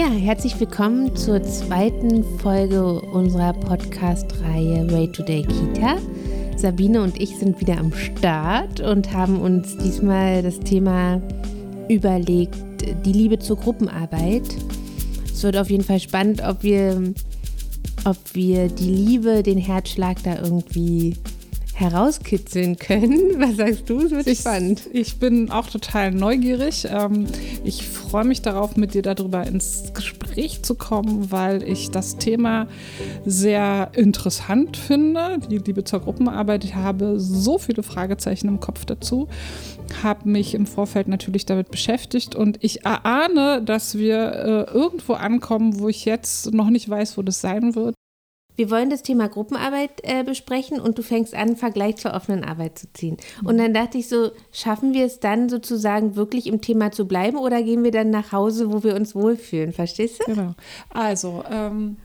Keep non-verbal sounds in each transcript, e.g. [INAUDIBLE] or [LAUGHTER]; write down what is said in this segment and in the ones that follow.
Ja, herzlich willkommen zur zweiten Folge unserer Podcast-Reihe Way Today Kita. Sabine und ich sind wieder am Start und haben uns diesmal das Thema überlegt, die Liebe zur Gruppenarbeit. Es wird auf jeden Fall spannend, ob wir, ob wir die Liebe, den Herzschlag da irgendwie herauskitzeln können. [LAUGHS] Was sagst du? Es wird ich, spannend. Ich bin auch total neugierig. Ähm, ich freue mich darauf, mit dir darüber ins Gespräch zu kommen, weil ich das Thema sehr interessant finde. Die Liebe zur Gruppenarbeit. Ich habe so viele Fragezeichen im Kopf dazu habe mich im Vorfeld natürlich damit beschäftigt und ich erahne, dass wir äh, irgendwo ankommen, wo ich jetzt noch nicht weiß, wo das sein wird. Wir wollen das Thema Gruppenarbeit äh, besprechen und du fängst an, einen Vergleich zur offenen Arbeit zu ziehen. Und dann dachte ich so, schaffen wir es dann sozusagen wirklich im Thema zu bleiben oder gehen wir dann nach Hause, wo wir uns wohlfühlen? Verstehst du? Genau. Also, ähm,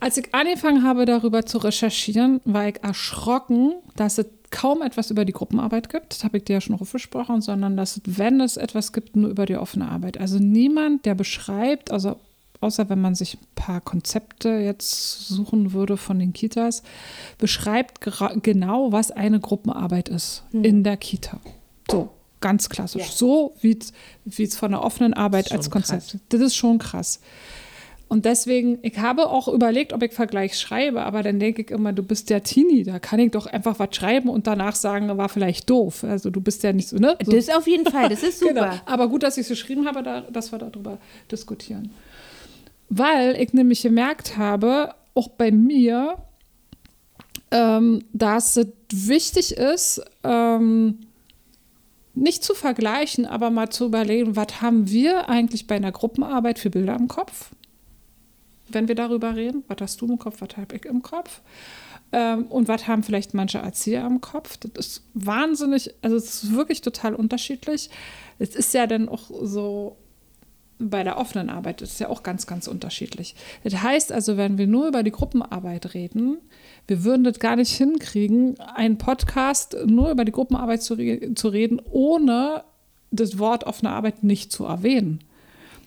als ich angefangen habe, darüber zu recherchieren, war ich erschrocken, dass es kaum etwas über die Gruppenarbeit gibt. Das habe ich dir ja schon aufgesprochen, sondern dass wenn es etwas gibt, nur über die offene Arbeit. Also niemand, der beschreibt, also außer wenn man sich ein paar Konzepte jetzt suchen würde von den Kitas, beschreibt genau, was eine Gruppenarbeit ist hm. in der Kita. So, ganz klassisch. Ja. So wie es von der offenen Arbeit als Konzept. Krass. Das ist schon krass. Und deswegen, ich habe auch überlegt, ob ich Vergleich schreibe, aber dann denke ich immer, du bist der Teenie, da kann ich doch einfach was schreiben und danach sagen, war vielleicht doof. Also du bist ja nicht so, ne? So. Das auf jeden Fall, das ist [LAUGHS] genau. super. genau. Aber gut, dass ich es geschrieben habe, da, dass wir darüber diskutieren. Weil ich nämlich gemerkt habe, auch bei mir, ähm, dass es wichtig ist, ähm, nicht zu vergleichen, aber mal zu überlegen, was haben wir eigentlich bei einer Gruppenarbeit für Bilder im Kopf, wenn wir darüber reden. Was hast du im Kopf, was habe ich im Kopf? Ähm, und was haben vielleicht manche Erzieher im Kopf? Das ist wahnsinnig, also es ist wirklich total unterschiedlich. Es ist ja dann auch so bei der offenen Arbeit ist ja auch ganz, ganz unterschiedlich. Das heißt also, wenn wir nur über die Gruppenarbeit reden, wir würden das gar nicht hinkriegen, einen Podcast nur über die Gruppenarbeit zu, re zu reden, ohne das Wort offene Arbeit nicht zu erwähnen.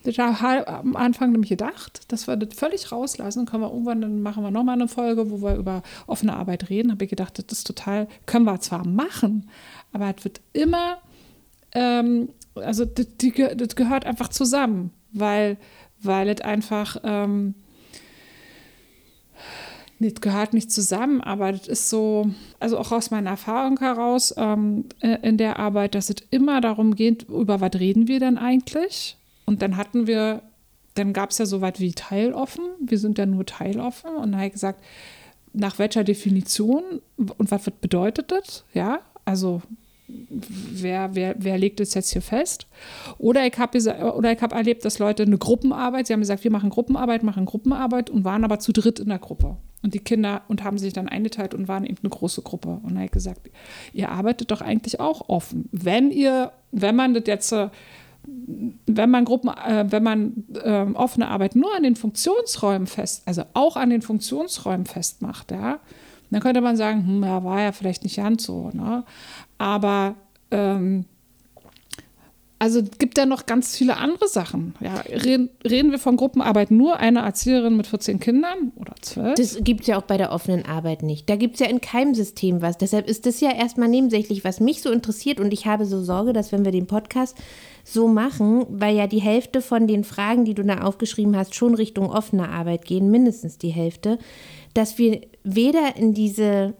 Das habe ich am Anfang nämlich gedacht, dass wir das völlig rauslassen. Können wir irgendwann, dann machen wir nochmal eine Folge, wo wir über offene Arbeit reden. Habe ich gedacht, das ist total, können wir zwar machen, aber es wird immer ähm, also das, die, das gehört einfach zusammen, weil, weil es einfach, ähm, das gehört nicht zusammen, aber das ist so, also auch aus meiner Erfahrung heraus ähm, äh, in der Arbeit, dass es immer darum geht, über was reden wir denn eigentlich? Und dann hatten wir, dann gab es ja so weit wie teiloffen, wir sind ja nur teiloffen und da habe ich gesagt, nach welcher Definition und was bedeutet das? Ja, also wer, wer, wer legt es jetzt hier fest? Oder ich habe hab erlebt, dass Leute eine Gruppenarbeit, sie haben gesagt, wir machen Gruppenarbeit, machen Gruppenarbeit und waren aber zu dritt in der Gruppe. Und die Kinder und haben sich dann eingeteilt und waren eben eine große Gruppe. Und er hat gesagt, ihr arbeitet doch eigentlich auch offen. Wenn ihr, wenn man das jetzt, wenn man Gruppen, äh, wenn man äh, offene Arbeit nur an den Funktionsräumen fest, also auch an den Funktionsräumen festmacht, ja, dann könnte man sagen, hm, ja, war ja vielleicht nicht ganz so. Ne? Aber ähm, also gibt ja noch ganz viele andere Sachen. Ja, reden, reden wir von Gruppenarbeit nur eine Erzieherin mit 14 Kindern oder 12? Das gibt es ja auch bei der offenen Arbeit nicht. Da gibt es ja in keinem System was. Deshalb ist das ja erstmal nebensächlich, was mich so interessiert. Und ich habe so Sorge, dass wenn wir den Podcast so machen, weil ja die Hälfte von den Fragen, die du da aufgeschrieben hast, schon Richtung offene Arbeit gehen, mindestens die Hälfte, dass wir weder in diese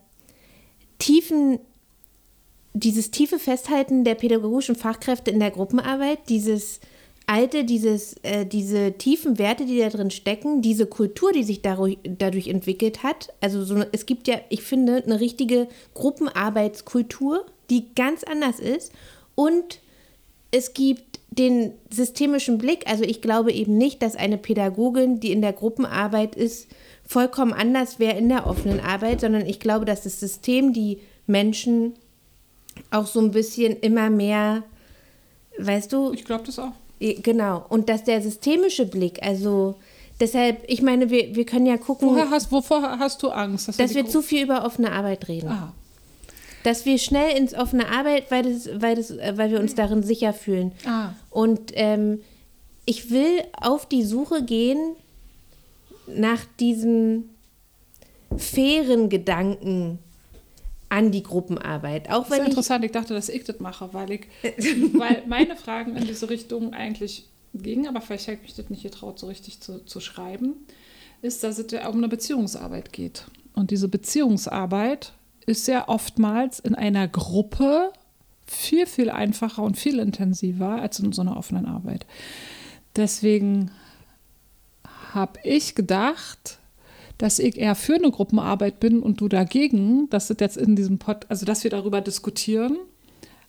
tiefen dieses tiefe Festhalten der pädagogischen Fachkräfte in der Gruppenarbeit, dieses alte, dieses, äh, diese tiefen Werte, die da drin stecken, diese Kultur, die sich dadurch, dadurch entwickelt hat. Also so, es gibt ja, ich finde, eine richtige Gruppenarbeitskultur, die ganz anders ist. Und es gibt den systemischen Blick. Also ich glaube eben nicht, dass eine Pädagogin, die in der Gruppenarbeit ist, vollkommen anders wäre in der offenen Arbeit, sondern ich glaube, dass das System die Menschen auch so ein bisschen immer mehr, weißt du? Ich glaube das auch. Genau. Und dass der systemische Blick, also deshalb, ich meine, wir, wir können ja gucken. Woher hast, wovor hast du Angst? Dass, dass wir zu viel über offene Arbeit reden. Ah. Dass wir schnell ins offene Arbeit, weil, das, weil, das, weil wir uns darin sicher fühlen. Ah. Und ähm, ich will auf die Suche gehen nach diesem fairen Gedanken an die Gruppenarbeit. Auch Das ist ich, interessant, ich dachte, dass ich das mache, weil, ich, weil [LAUGHS] meine Fragen in diese Richtung eigentlich gingen, aber vielleicht habe ich mich das nicht getraut, so richtig zu, zu schreiben, ist, dass es ja um eine Beziehungsarbeit geht. Und diese Beziehungsarbeit ist ja oftmals in einer Gruppe viel, viel einfacher und viel intensiver als in so einer offenen Arbeit. Deswegen habe ich gedacht, dass ich eher für eine Gruppenarbeit bin und du dagegen, dass das jetzt in diesem Pod, also dass wir darüber diskutieren.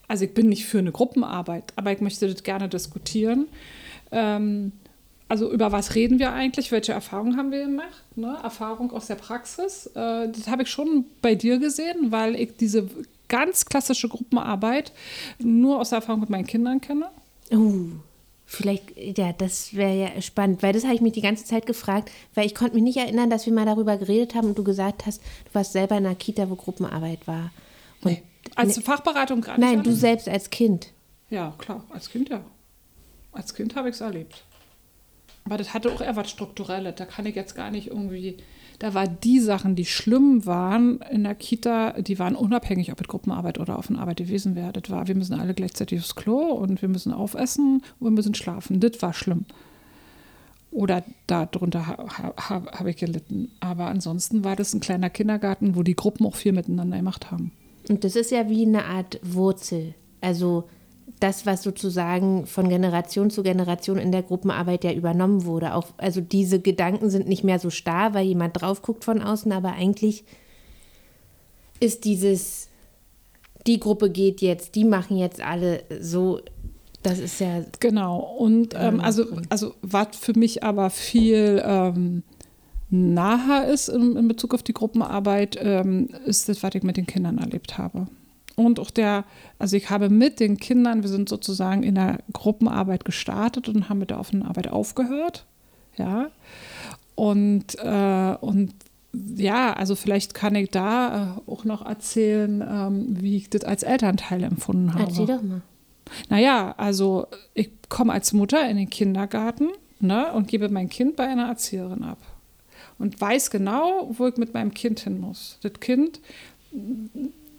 Also ich bin nicht für eine Gruppenarbeit, aber ich möchte das gerne diskutieren. Ähm, also über was reden wir eigentlich? Welche Erfahrungen haben wir gemacht? Ne? Erfahrung aus der Praxis. Äh, das habe ich schon bei dir gesehen, weil ich diese ganz klassische Gruppenarbeit nur aus der Erfahrung mit meinen Kindern kenne. Uh, vielleicht, ja, das wäre ja spannend, weil das habe ich mich die ganze Zeit gefragt, weil ich konnte mich nicht erinnern, dass wir mal darüber geredet haben und du gesagt hast, du warst selber in einer Kita, wo Gruppenarbeit war. Und Nee. Als Nee. Fachberatung gerade Nein, du selbst als Kind. Ja, klar, als Kind ja. Als Kind habe ich es erlebt. Aber das hatte auch eher was Strukturelles. Da kann ich jetzt gar nicht irgendwie. Da war die Sachen, die schlimm waren in der Kita, die waren unabhängig, ob es Gruppenarbeit oder Offenarbeit gewesen wäre. Das war, wir müssen alle gleichzeitig aufs Klo und wir müssen aufessen und wir müssen schlafen. Das war schlimm. Oder darunter ha, ha, ha, habe ich gelitten. Aber ansonsten war das ein kleiner Kindergarten, wo die Gruppen auch viel miteinander gemacht haben. Und das ist ja wie eine Art Wurzel. Also das, was sozusagen von Generation zu Generation in der Gruppenarbeit ja übernommen wurde. Auch, also diese Gedanken sind nicht mehr so starr, weil jemand drauf guckt von außen, aber eigentlich ist dieses, die Gruppe geht jetzt, die machen jetzt alle so, das ist ja, Genau. Und ähm, also, also was für mich aber viel ähm, naher ist in, in Bezug auf die Gruppenarbeit, ähm, ist das, was ich mit den Kindern erlebt habe. Und auch der, also ich habe mit den Kindern, wir sind sozusagen in der Gruppenarbeit gestartet und haben mit der offenen Arbeit aufgehört. Ja. Und, äh, und ja, also vielleicht kann ich da äh, auch noch erzählen, ähm, wie ich das als Elternteil empfunden habe. erzähl doch mal. Naja, also ich komme als Mutter in den Kindergarten ne, und gebe mein Kind bei einer Erzieherin ab. Und weiß genau, wo ich mit meinem Kind hin muss. Das Kind,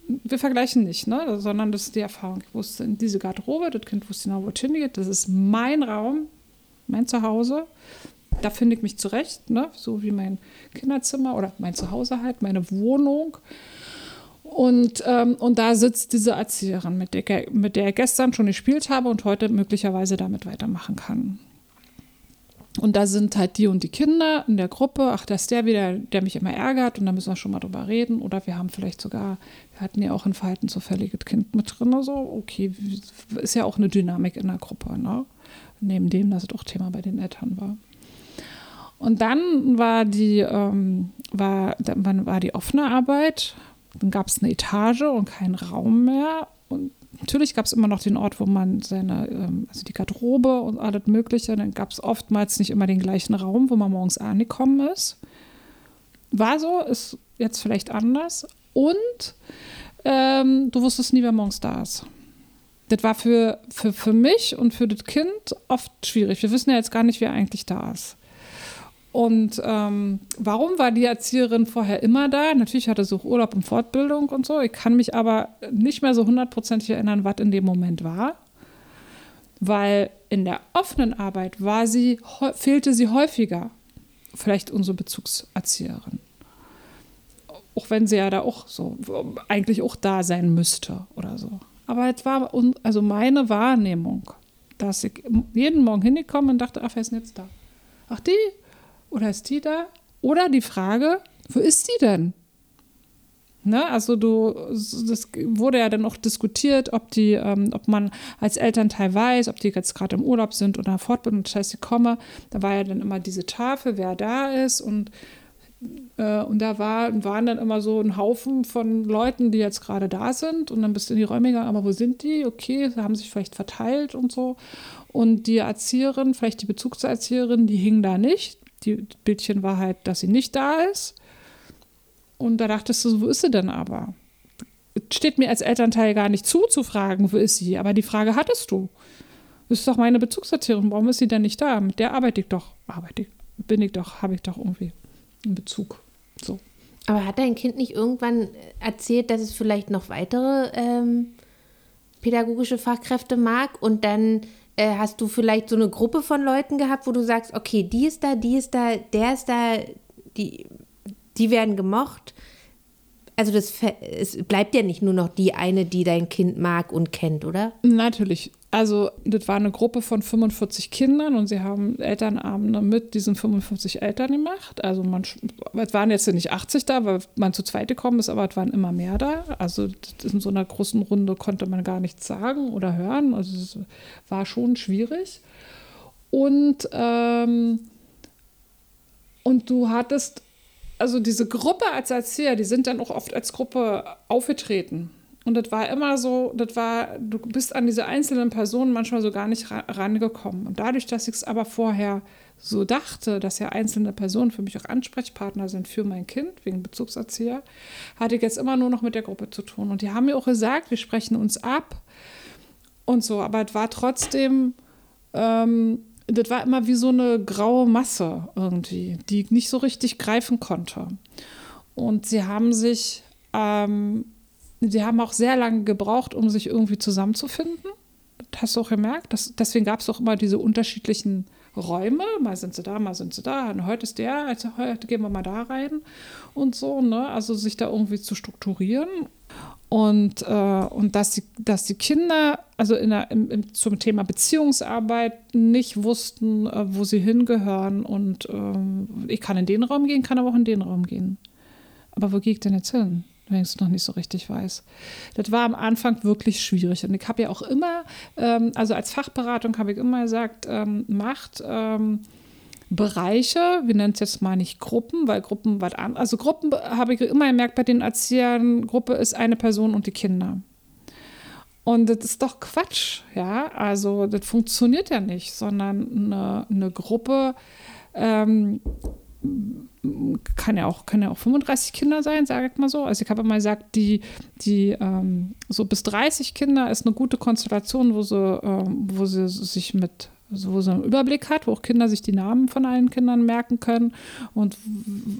wir vergleichen nicht, ne, sondern das ist die Erfahrung. Ich wusste in diese Garderobe, das Kind wusste genau, wo es hingeht. Das ist mein Raum, mein Zuhause. Da finde ich mich zurecht, ne, so wie mein Kinderzimmer oder mein Zuhause halt, meine Wohnung. Und, ähm, und da sitzt diese Erzieherin, mit der, mit der ich gestern schon gespielt habe und heute möglicherweise damit weitermachen kann. Und da sind halt die und die Kinder in der Gruppe. Ach, da ist der wieder, der mich immer ärgert und da müssen wir schon mal drüber reden. Oder wir haben vielleicht sogar, wir hatten ja auch ein verhaltensauffälliges Kind mit drin. So, okay, ist ja auch eine Dynamik in der Gruppe, ne? Neben dem, dass es auch Thema bei den Eltern war. Und dann war die, ähm, war, dann war die offene Arbeit. Dann gab es eine Etage und keinen Raum mehr. Und natürlich gab es immer noch den Ort, wo man seine, ähm, also die Garderobe und alles Mögliche. Dann gab es oftmals nicht immer den gleichen Raum, wo man morgens angekommen ist. War so, ist jetzt vielleicht anders. Und ähm, du wusstest nie, wer morgens da ist. Das war für, für, für mich und für das Kind oft schwierig. Wir wissen ja jetzt gar nicht, wer eigentlich da ist. Und ähm, warum war die Erzieherin vorher immer da? Natürlich hatte sie auch Urlaub und Fortbildung und so. Ich kann mich aber nicht mehr so hundertprozentig erinnern, was in dem Moment war. Weil in der offenen Arbeit war sie, fehlte sie häufiger. Vielleicht unsere Bezugserzieherin. Auch wenn sie ja da auch so, eigentlich auch da sein müsste oder so. Aber es war also meine Wahrnehmung, dass ich jeden Morgen hingekommen und dachte, ach, wer ist denn jetzt da? Ach, die? Oder ist die da? Oder die Frage, wo ist die denn? Ne, also du, das wurde ja dann auch diskutiert, ob die, ähm, ob man als Elternteil weiß, ob die jetzt gerade im Urlaub sind oder Fortbildung, das heißt, sie komme. Da war ja dann immer diese Tafel, wer da ist und äh, und da war, waren dann immer so ein Haufen von Leuten, die jetzt gerade da sind. Und dann bist du in die Räume gegangen, aber wo sind die? Okay, sie haben sich vielleicht verteilt und so. Und die Erzieherin, vielleicht die Bezugserzieherin, die hing da nicht. Die Bildchen war halt, dass sie nicht da ist. Und da dachtest du, wo ist sie denn aber? Steht mir als Elternteil gar nicht zu, zu fragen, wo ist sie? Aber die Frage hattest du. Das ist doch meine Bezugserzählung. Warum ist sie denn nicht da? Mit der arbeite ich doch, arbeite ich, bin ich doch, habe ich doch irgendwie einen Bezug. So. Aber hat dein Kind nicht irgendwann erzählt, dass es vielleicht noch weitere ähm, pädagogische Fachkräfte mag und dann äh, hast du vielleicht so eine Gruppe von Leuten gehabt, wo du sagst, okay, die ist da, die ist da, der ist da, die, die werden gemocht. Also das es bleibt ja nicht nur noch die eine, die dein Kind mag und kennt, oder? Natürlich. Also das war eine Gruppe von 45 Kindern und sie haben Elternabende mit diesen 45 Eltern gemacht. Also man, es waren jetzt nicht 80 da, weil man zu zweit gekommen ist, aber es waren immer mehr da. Also in so einer großen Runde konnte man gar nichts sagen oder hören. Also es war schon schwierig. Und, ähm, und du hattest also diese Gruppe als Erzieher, die sind dann auch oft als Gruppe aufgetreten. Und das war immer so, das war, du bist an diese einzelnen Personen manchmal so gar nicht rangekommen. Und dadurch, dass ich es aber vorher so dachte, dass ja einzelne Personen für mich auch Ansprechpartner sind für mein Kind, wegen Bezugserzieher, hatte ich jetzt immer nur noch mit der Gruppe zu tun. Und die haben mir auch gesagt, wir sprechen uns ab und so. Aber es war trotzdem, ähm, das war immer wie so eine graue Masse irgendwie, die ich nicht so richtig greifen konnte. Und sie haben sich, ähm, sie haben auch sehr lange gebraucht, um sich irgendwie zusammenzufinden. Das hast du auch gemerkt. Das, deswegen gab es auch immer diese unterschiedlichen Räume. Mal sind sie da, mal sind sie da. Und heute ist der, also heute gehen wir mal da rein und so. Ne? Also sich da irgendwie zu strukturieren. Und, äh, und dass, die, dass die Kinder, also in der, im, im, zum Thema Beziehungsarbeit, nicht wussten, äh, wo sie hingehören. Und äh, ich kann in den Raum gehen, kann aber auch in den Raum gehen. Aber wo gehe ich denn jetzt hin, wenn ich es noch nicht so richtig weiß? Das war am Anfang wirklich schwierig. Und ich habe ja auch immer, ähm, also als Fachberatung habe ich immer gesagt, ähm, macht. Ähm, Bereiche, wir nennen es jetzt mal nicht Gruppen, weil Gruppen was an. Also Gruppen habe ich immer gemerkt bei den Erziehern, Gruppe ist eine Person und die Kinder. Und das ist doch Quatsch, ja. Also das funktioniert ja nicht, sondern eine, eine Gruppe ähm, kann ja auch, können ja auch 35 Kinder sein, sage ich mal so. Also ich habe mal gesagt, die, die ähm, so bis 30 Kinder ist eine gute Konstellation, wo sie, ähm, wo sie sich mit so, sie einen Überblick hat, wo auch Kinder sich die Namen von allen Kindern merken können. Und,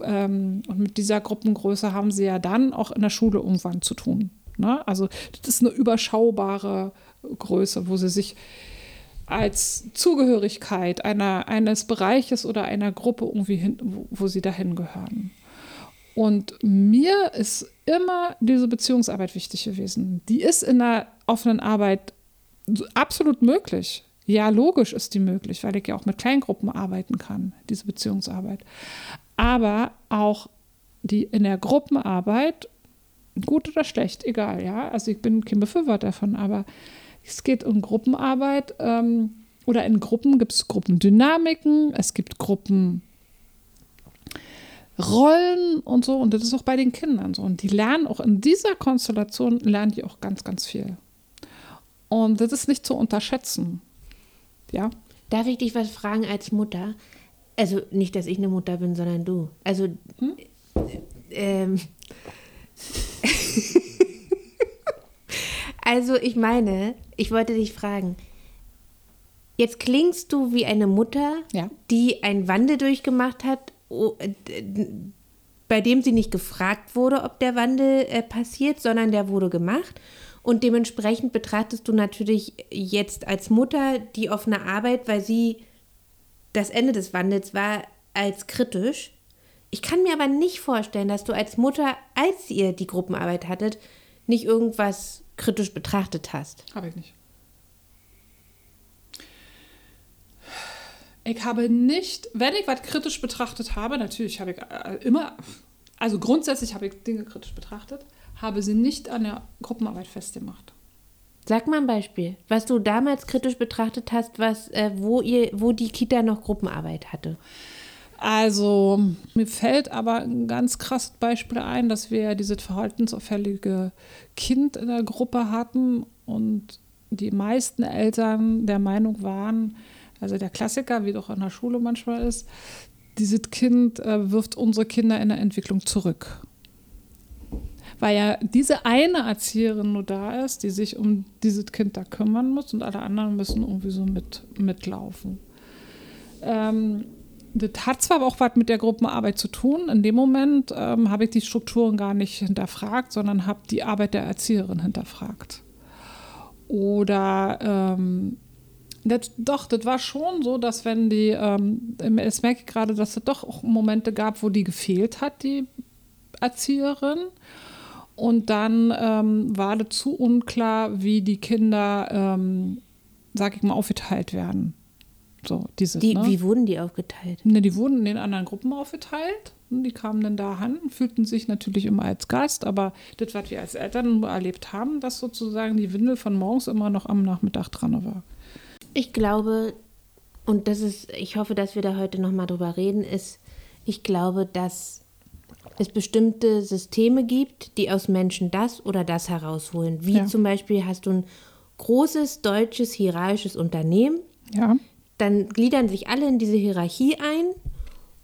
ähm, und mit dieser Gruppengröße haben sie ja dann auch in der Schule irgendwann zu tun. Ne? Also das ist eine überschaubare Größe, wo sie sich als Zugehörigkeit einer, eines Bereiches oder einer Gruppe irgendwie hin, wo, wo sie dahin gehören. Und mir ist immer diese Beziehungsarbeit wichtig gewesen. Die ist in der offenen Arbeit absolut möglich. Ja, logisch ist die möglich, weil ich ja auch mit Kleingruppen arbeiten kann, diese Beziehungsarbeit. Aber auch die in der Gruppenarbeit, gut oder schlecht, egal, ja. Also ich bin kein Befürworter davon, aber es geht um Gruppenarbeit ähm, oder in Gruppen gibt es Gruppendynamiken, es gibt Gruppenrollen und so und das ist auch bei den Kindern so. Und die lernen auch in dieser Konstellation, lernen die auch ganz, ganz viel. Und das ist nicht zu unterschätzen. Ja. Darf ich dich was fragen als Mutter? Also nicht, dass ich eine Mutter bin, sondern du. Also, hm? ähm, [LAUGHS] also ich meine, ich wollte dich fragen. Jetzt klingst du wie eine Mutter, ja. die einen Wandel durchgemacht hat, bei dem sie nicht gefragt wurde, ob der Wandel äh, passiert, sondern der wurde gemacht. Und dementsprechend betrachtest du natürlich jetzt als Mutter die offene Arbeit, weil sie das Ende des Wandels war, als kritisch. Ich kann mir aber nicht vorstellen, dass du als Mutter, als ihr die Gruppenarbeit hattet, nicht irgendwas kritisch betrachtet hast. Habe ich nicht. Ich habe nicht, wenn ich was kritisch betrachtet habe, natürlich habe ich äh, immer, also grundsätzlich habe ich Dinge kritisch betrachtet, habe sie nicht an der Gruppenarbeit festgemacht. Sag mal ein Beispiel, was du damals kritisch betrachtet hast, was, äh, wo, ihr, wo die Kita noch Gruppenarbeit hatte. Also, mir fällt aber ein ganz krasses Beispiel ein, dass wir dieses verhaltensauffällige Kind in der Gruppe hatten und die meisten Eltern der Meinung waren, also der Klassiker, wie doch in der Schule manchmal ist, dieses Kind äh, wirft unsere Kinder in der Entwicklung zurück weil ja diese eine Erzieherin nur da ist, die sich um dieses Kind da kümmern muss und alle anderen müssen irgendwie so mit, mitlaufen. Ähm, das hat zwar auch was mit der Gruppenarbeit zu tun. In dem Moment ähm, habe ich die Strukturen gar nicht hinterfragt, sondern habe die Arbeit der Erzieherin hinterfragt. Oder ähm, das, doch, das war schon so, dass wenn die, ähm, jetzt merke ich gerade, dass es doch auch Momente gab, wo die gefehlt hat, die Erzieherin. Und dann ähm, war das zu unklar, wie die Kinder, ähm, sag ich mal, aufgeteilt werden. So, diese, die, ne? Wie wurden die aufgeteilt? Ne, die wurden in den anderen Gruppen aufgeteilt. Die kamen dann da an, fühlten sich natürlich immer als Gast, aber das, was wir als Eltern erlebt haben, dass sozusagen die Windel von morgens immer noch am Nachmittag dran war. Ich glaube, und das ist, ich hoffe, dass wir da heute nochmal drüber reden, ist, ich glaube, dass es bestimmte Systeme gibt, die aus Menschen das oder das herausholen. Wie ja. zum Beispiel hast du ein großes deutsches hierarchisches Unternehmen. Ja. Dann gliedern sich alle in diese Hierarchie ein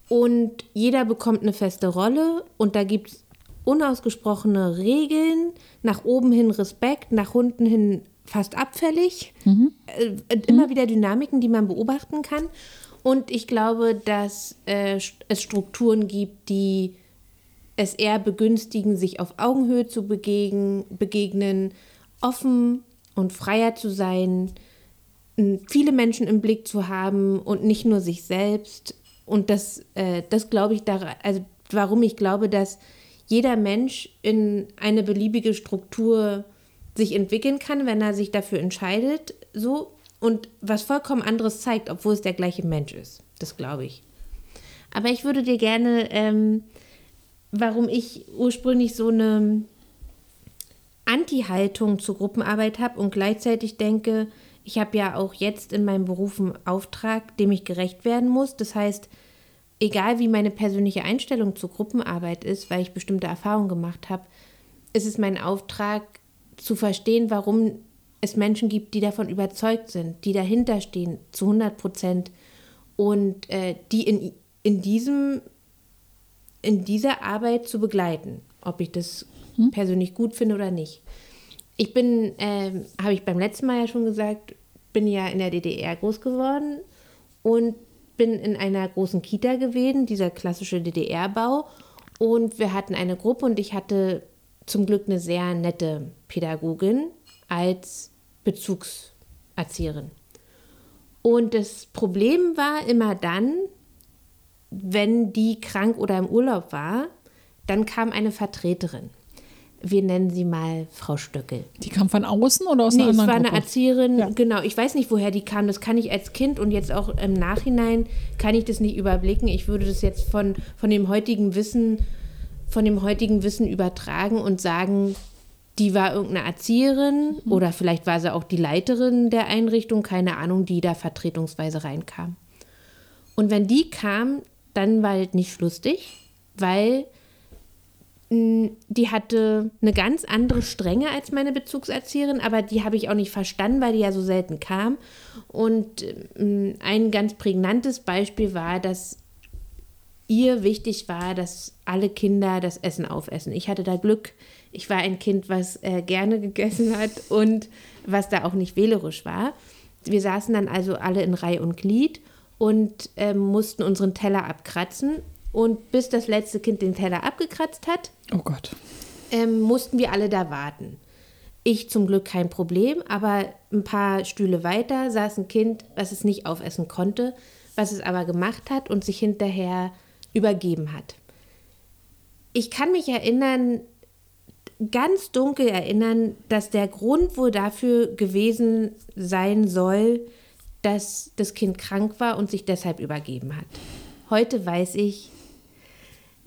und jeder bekommt eine feste Rolle und da gibt es unausgesprochene Regeln, nach oben hin Respekt, nach unten hin fast abfällig. Mhm. Äh, immer mhm. wieder Dynamiken, die man beobachten kann. Und ich glaube, dass äh, es Strukturen gibt, die es eher begünstigen, sich auf Augenhöhe zu begegnen, begegnen offen und freier zu sein, viele Menschen im Blick zu haben und nicht nur sich selbst. Und das, äh, das glaube ich, da, also warum ich glaube, dass jeder Mensch in eine beliebige Struktur sich entwickeln kann, wenn er sich dafür entscheidet, so und was vollkommen anderes zeigt, obwohl es der gleiche Mensch ist. Das glaube ich. Aber ich würde dir gerne, ähm, warum ich ursprünglich so eine Anti-Haltung zur Gruppenarbeit habe und gleichzeitig denke, ich habe ja auch jetzt in meinem Beruf einen Auftrag, dem ich gerecht werden muss. Das heißt, egal wie meine persönliche Einstellung zur Gruppenarbeit ist, weil ich bestimmte Erfahrungen gemacht habe, ist es mein Auftrag, zu verstehen, warum es Menschen gibt, die davon überzeugt sind, die dahinter stehen zu 100 Prozent und äh, die in, in, diesem, in dieser Arbeit zu begleiten, ob ich das hm? persönlich gut finde oder nicht. Ich bin, äh, habe ich beim letzten Mal ja schon gesagt, bin ja in der DDR groß geworden und bin in einer großen Kita gewesen, dieser klassische DDR-Bau. Und wir hatten eine Gruppe und ich hatte zum Glück eine sehr nette Pädagogin als Bezugserzieherin. Und das Problem war immer dann, wenn die krank oder im Urlaub war, dann kam eine Vertreterin. Wir nennen sie mal Frau Stöckel. Die kam von außen oder aus nee, einer anderen es war Gruppe? eine Erzieherin, ja. genau. Ich weiß nicht, woher die kam. Das kann ich als Kind und jetzt auch im Nachhinein kann ich das nicht überblicken. Ich würde das jetzt von, von dem heutigen Wissen von dem heutigen Wissen übertragen und sagen, die war irgendeine Erzieherin mhm. oder vielleicht war sie auch die Leiterin der Einrichtung, keine Ahnung, die da vertretungsweise reinkam. Und wenn die kam, dann war es nicht lustig, weil mh, die hatte eine ganz andere Strenge als meine Bezugserzieherin, aber die habe ich auch nicht verstanden, weil die ja so selten kam. Und mh, ein ganz prägnantes Beispiel war, dass ihr wichtig war, dass alle Kinder das Essen aufessen. Ich hatte da Glück. Ich war ein Kind, was äh, gerne gegessen hat und was da auch nicht wählerisch war. Wir saßen dann also alle in Reihe und Glied und äh, mussten unseren Teller abkratzen. Und bis das letzte Kind den Teller abgekratzt hat, oh Gott. Ähm, mussten wir alle da warten. Ich zum Glück kein Problem, aber ein paar Stühle weiter saß ein Kind, was es nicht aufessen konnte, was es aber gemacht hat und sich hinterher übergeben hat. Ich kann mich erinnern, ganz dunkel erinnern, dass der Grund wohl dafür gewesen sein soll, dass das Kind krank war und sich deshalb übergeben hat. Heute weiß ich,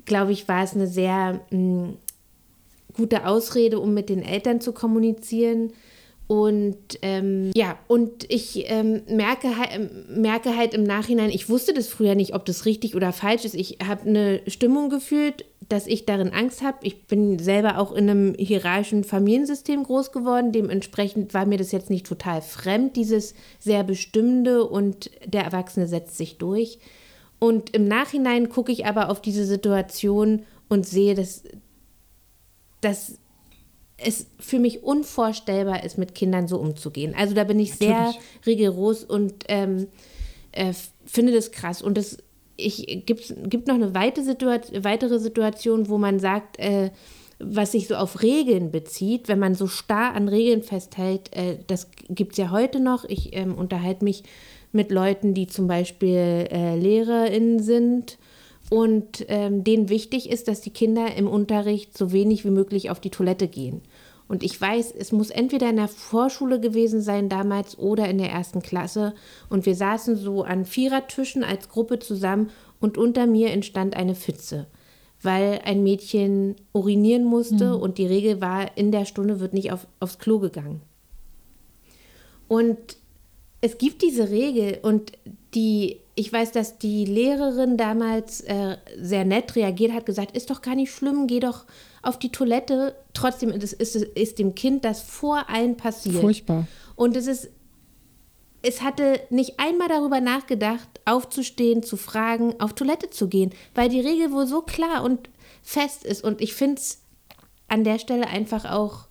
glaube ich, war es eine sehr mh, hm, gute Ausrede, um mit den Eltern zu kommunizieren und ähm, ja, und ich ähm, merke, merke halt im Nachhinein, ich wusste das früher nicht, ob das richtig oder falsch ist. Ich habe eine Stimmung gefühlt, dass ich darin Angst habe. Ich bin selber auch in einem hierarchischen Familiensystem groß geworden. Dementsprechend war mir das jetzt nicht total fremd, dieses sehr bestimmende und der Erwachsene setzt sich durch. Und im Nachhinein gucke ich aber auf diese Situation und sehe, dass, dass es für mich unvorstellbar ist, mit Kindern so umzugehen. Also da bin ich sehr Natürlich. rigoros und ähm, äh, finde das krass. Und es gibt noch eine weite Situation, weitere Situation, wo man sagt, äh, was sich so auf Regeln bezieht, wenn man so starr an Regeln festhält, äh, das gibt es ja heute noch. Ich ähm, unterhalte mich mit Leuten, die zum Beispiel äh, LehrerInnen sind und ähm, denen wichtig ist, dass die Kinder im Unterricht so wenig wie möglich auf die Toilette gehen. Und ich weiß, es muss entweder in der Vorschule gewesen sein damals oder in der ersten Klasse. Und wir saßen so an Vierertischen als Gruppe zusammen und unter mir entstand eine Pfütze, weil ein Mädchen urinieren musste und die Regel war, in der Stunde wird nicht auf, aufs Klo gegangen. Und es gibt diese Regel und die, ich weiß, dass die Lehrerin damals äh, sehr nett reagiert hat, gesagt, ist doch gar nicht schlimm, geh doch auf die Toilette. Trotzdem ist, ist, ist dem Kind das vor allen passiert. Furchtbar. Und es ist, es hatte nicht einmal darüber nachgedacht, aufzustehen, zu fragen, auf Toilette zu gehen, weil die Regel wohl so klar und fest ist. Und ich finde es an der Stelle einfach auch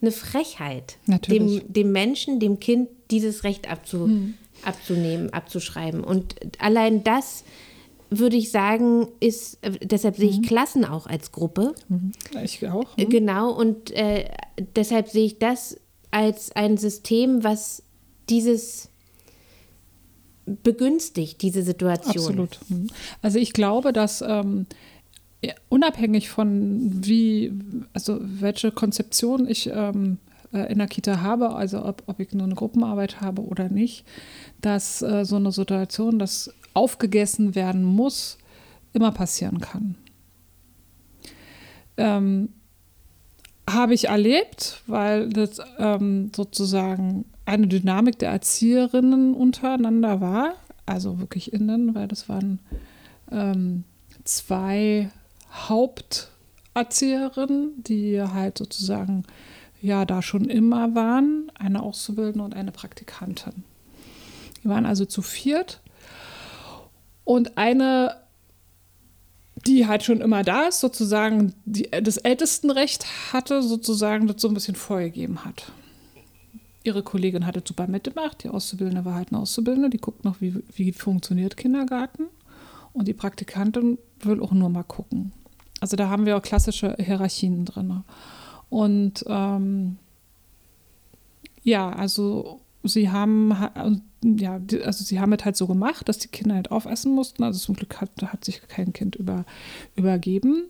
eine Frechheit, Natürlich. dem, dem Menschen, dem Kind dieses Recht abzu, abzunehmen, abzuschreiben. Und allein das würde ich sagen, ist, äh, deshalb sehe ich Klassen auch als Gruppe. Ich auch. Äh, Genau, und äh, deshalb sehe ich das als ein System, was dieses begünstigt, diese Situation. Absolut. Mhm. Also ich glaube, dass ähm, unabhängig von wie, also welche Konzeption ich ähm, äh, in der Kita habe, also ob, ob ich nur eine Gruppenarbeit habe oder nicht, dass äh, so eine Situation, dass aufgegessen werden muss, immer passieren kann. Ähm, habe ich erlebt, weil das ähm, sozusagen eine Dynamik der Erzieherinnen untereinander war, also wirklich innen, weil das waren ähm, zwei Haupterzieherinnen, die halt sozusagen ja da schon immer waren, eine Auszubildende und eine Praktikantin. Die waren also zu viert und eine die halt schon immer da ist, sozusagen die, das Ältestenrecht hatte, sozusagen das so ein bisschen vorgegeben hat. Ihre Kollegin hatte super mitgemacht, die Auszubildende war halt eine Auszubildende, die guckt noch, wie, wie funktioniert Kindergarten und die Praktikantin will auch nur mal gucken. Also da haben wir auch klassische Hierarchien drin. Und ähm, ja, also sie haben ja, also sie haben es halt so gemacht, dass die Kinder halt aufessen mussten. Also zum Glück hat, hat sich kein Kind über, übergeben.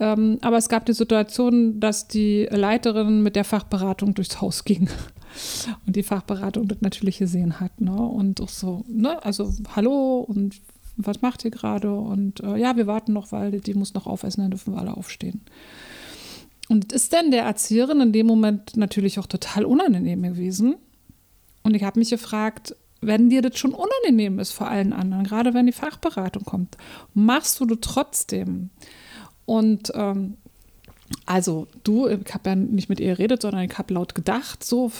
Ähm, aber es gab die Situation, dass die Leiterin mit der Fachberatung durchs Haus ging [LAUGHS] und die Fachberatung das natürlich gesehen hat. Ne? Und auch so, ne? also hallo und was macht ihr gerade? Und äh, ja, wir warten noch, weil die muss noch aufessen, dann dürfen wir alle aufstehen. Und ist dann der Erzieherin in dem Moment natürlich auch total unangenehm gewesen. Und ich habe mich gefragt, wenn dir das schon unangenehm ist vor allen anderen, gerade wenn die Fachberatung kommt, machst du das trotzdem? Und ähm, also du, ich habe ja nicht mit ihr geredet, sondern ich habe laut gedacht so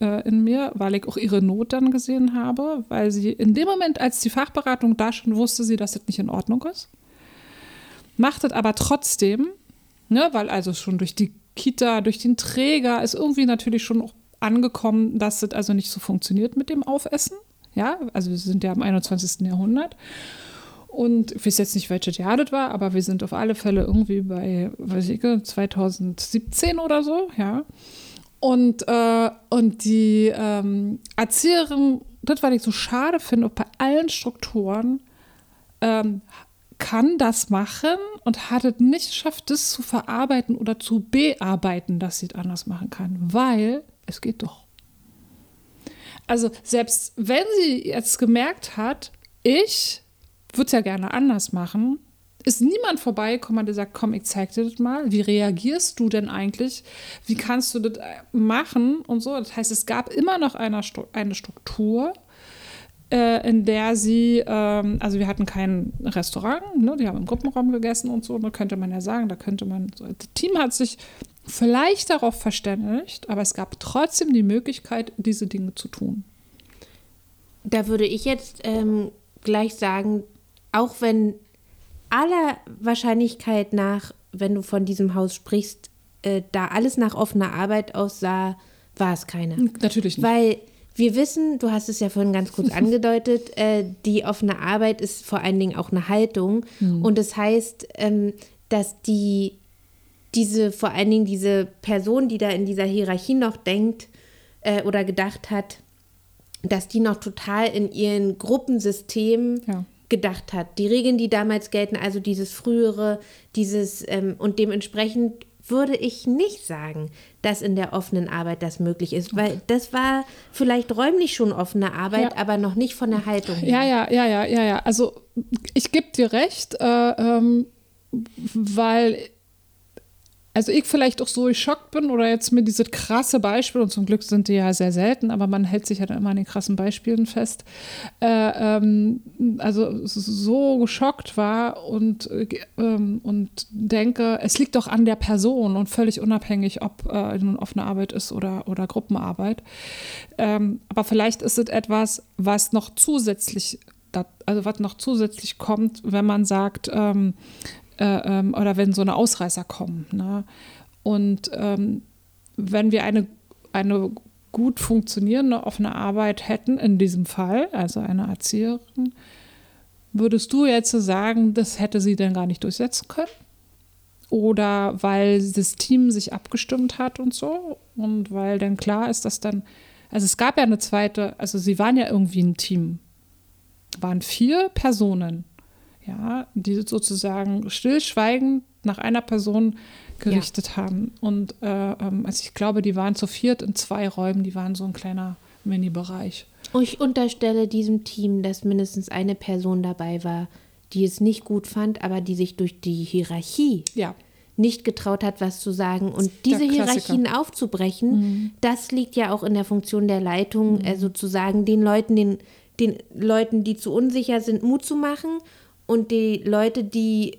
äh, in mir, weil ich auch ihre Not dann gesehen habe, weil sie in dem Moment, als die Fachberatung da schon wusste sie, dass das nicht in Ordnung ist, macht das aber trotzdem, ne, weil also schon durch die Kita, durch den Träger ist irgendwie natürlich schon auch angekommen, dass das also nicht so funktioniert mit dem Aufessen. Ja, also wir sind ja im 21. Jahrhundert. Und ich weiß jetzt nicht, welches Jahr das war, aber wir sind auf alle Fälle irgendwie bei, weiß ich, 2017 oder so, ja. Und, äh, und die ähm, Erzieherin, das, was ich so schade finde, bei allen Strukturen, ähm, kann das machen und hat es nicht geschafft, das zu verarbeiten oder zu bearbeiten, dass sie es anders machen kann, weil es geht doch. Also selbst wenn sie jetzt gemerkt hat, ich würde es ja gerne anders machen, ist niemand vorbeigekommen, der sagt, komm, ich zeig dir das mal. Wie reagierst du denn eigentlich? Wie kannst du das machen und so? Das heißt, es gab immer noch eine, Struktur, äh, in der sie, ähm, also wir hatten kein Restaurant, ne? die haben im Gruppenraum gegessen und so, da könnte man ja sagen, da könnte man, das Team hat sich vielleicht darauf verständigt, aber es gab trotzdem die Möglichkeit, diese Dinge zu tun. Da würde ich jetzt ähm, gleich sagen, auch wenn aller Wahrscheinlichkeit nach, wenn du von diesem Haus sprichst, äh, da alles nach offener Arbeit aussah, war es keine. Natürlich nicht. Weil wir wissen, du hast es ja vorhin ganz kurz [LAUGHS] angedeutet, äh, die offene Arbeit ist vor allen Dingen auch eine Haltung. Hm. Und das heißt, ähm, dass die, diese, vor allen Dingen diese Person, die da in dieser Hierarchie noch denkt äh, oder gedacht hat, dass die noch total in ihren Gruppensystemen Ja. gedacht hat. Die Regeln, die damals gelten, also dieses frühere, dieses ähm, und dementsprechend würde ich nicht sagen, dass in der offenen Arbeit das möglich ist, weil das war vielleicht räumlich schon offene Arbeit, Ja. aber noch nicht von der Haltung her. Ja, ja, ja, ja, ja, ja. Also ich gebe dir recht, äh, ähm, weil also ich vielleicht auch so geschockt bin oder jetzt mir diese krasse Beispiele, und zum Glück sind die ja sehr selten, aber man hält sich ja dann immer an den krassen Beispielen fest, äh, ähm, also so geschockt war und, äh, und denke, es liegt doch an der Person und völlig unabhängig, ob äh, nun offene Arbeit ist oder, oder Gruppenarbeit. Ähm, aber vielleicht ist es etwas, was noch zusätzlich, also was noch zusätzlich kommt, wenn man sagt, ähm, äh, ähm, oder wenn so eine Ausreißer kommen. Ne? Und ähm, wenn wir eine, eine gut funktionierende offene Arbeit hätten, in diesem Fall, also eine Erzieherin, würdest du jetzt sagen, das hätte sie denn gar nicht durchsetzen können? Oder weil das Team sich abgestimmt hat und so? Und weil dann klar ist, dass dann, also es gab ja eine zweite, also sie waren ja irgendwie ein Team. Waren vier Personen ja, die sozusagen stillschweigend nach einer Person gerichtet haben. Und äh, ähm, also ich glaube, die waren zu viert in zwei Räumen, die waren so ein kleiner Mini-Bereich. Ich unterstelle diesem Team, dass mindestens eine Person dabei war, die es nicht gut fand, aber die sich durch die Hierarchie Ja, nicht getraut hat, was zu sagen. Und diese. Hierarchien aufzubrechen, das liegt ja auch in der Funktion der Leitung, äh, sozusagen den Leuten, den, den Leuten, die zu unsicher sind, Mut zu machen und die Leute, die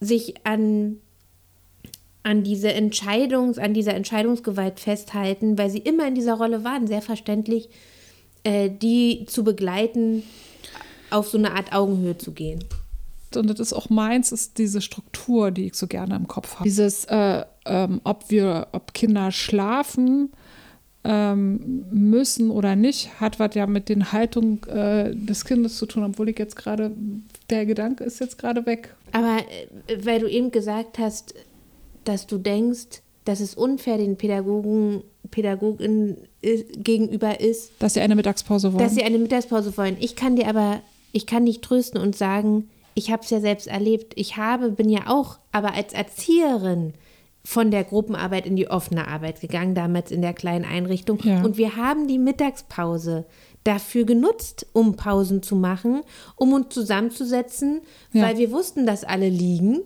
sich an, an diese Entscheidungs, an dieser Entscheidungsgewalt festhalten, weil sie immer in dieser Rolle waren, sehr verständlich, äh, die zu begleiten, auf so eine Art Augenhöhe zu gehen. und das ist auch meins, ist diese Struktur, die ich so gerne im Kopf habe. Dieses, äh, ähm, ob wir, ob Kinder schlafen ähm, müssen oder nicht, hat was ja mit den Haltungen äh, des Kindes zu tun, obwohl ich jetzt gerade, der Gedanke ist jetzt gerade weg. Aber äh, weil du eben gesagt hast, dass du denkst, dass es unfair den Pädagogen, Pädagoginnen i- gegenüber ist, Dass sie eine Mittagspause wollen. dass sie eine Mittagspause wollen. Ich kann dir aber, ich kann dich trösten und sagen, ich habe es ja selbst erlebt. Ich habe, bin ja auch, aber als Erzieherin von der Gruppenarbeit in die offene Arbeit gegangen, damals in der kleinen Einrichtung. Ja. Und wir haben die Mittagspause dafür genutzt, um Pausen zu machen, um uns zusammenzusetzen, Ja. weil wir wussten, dass alle liegen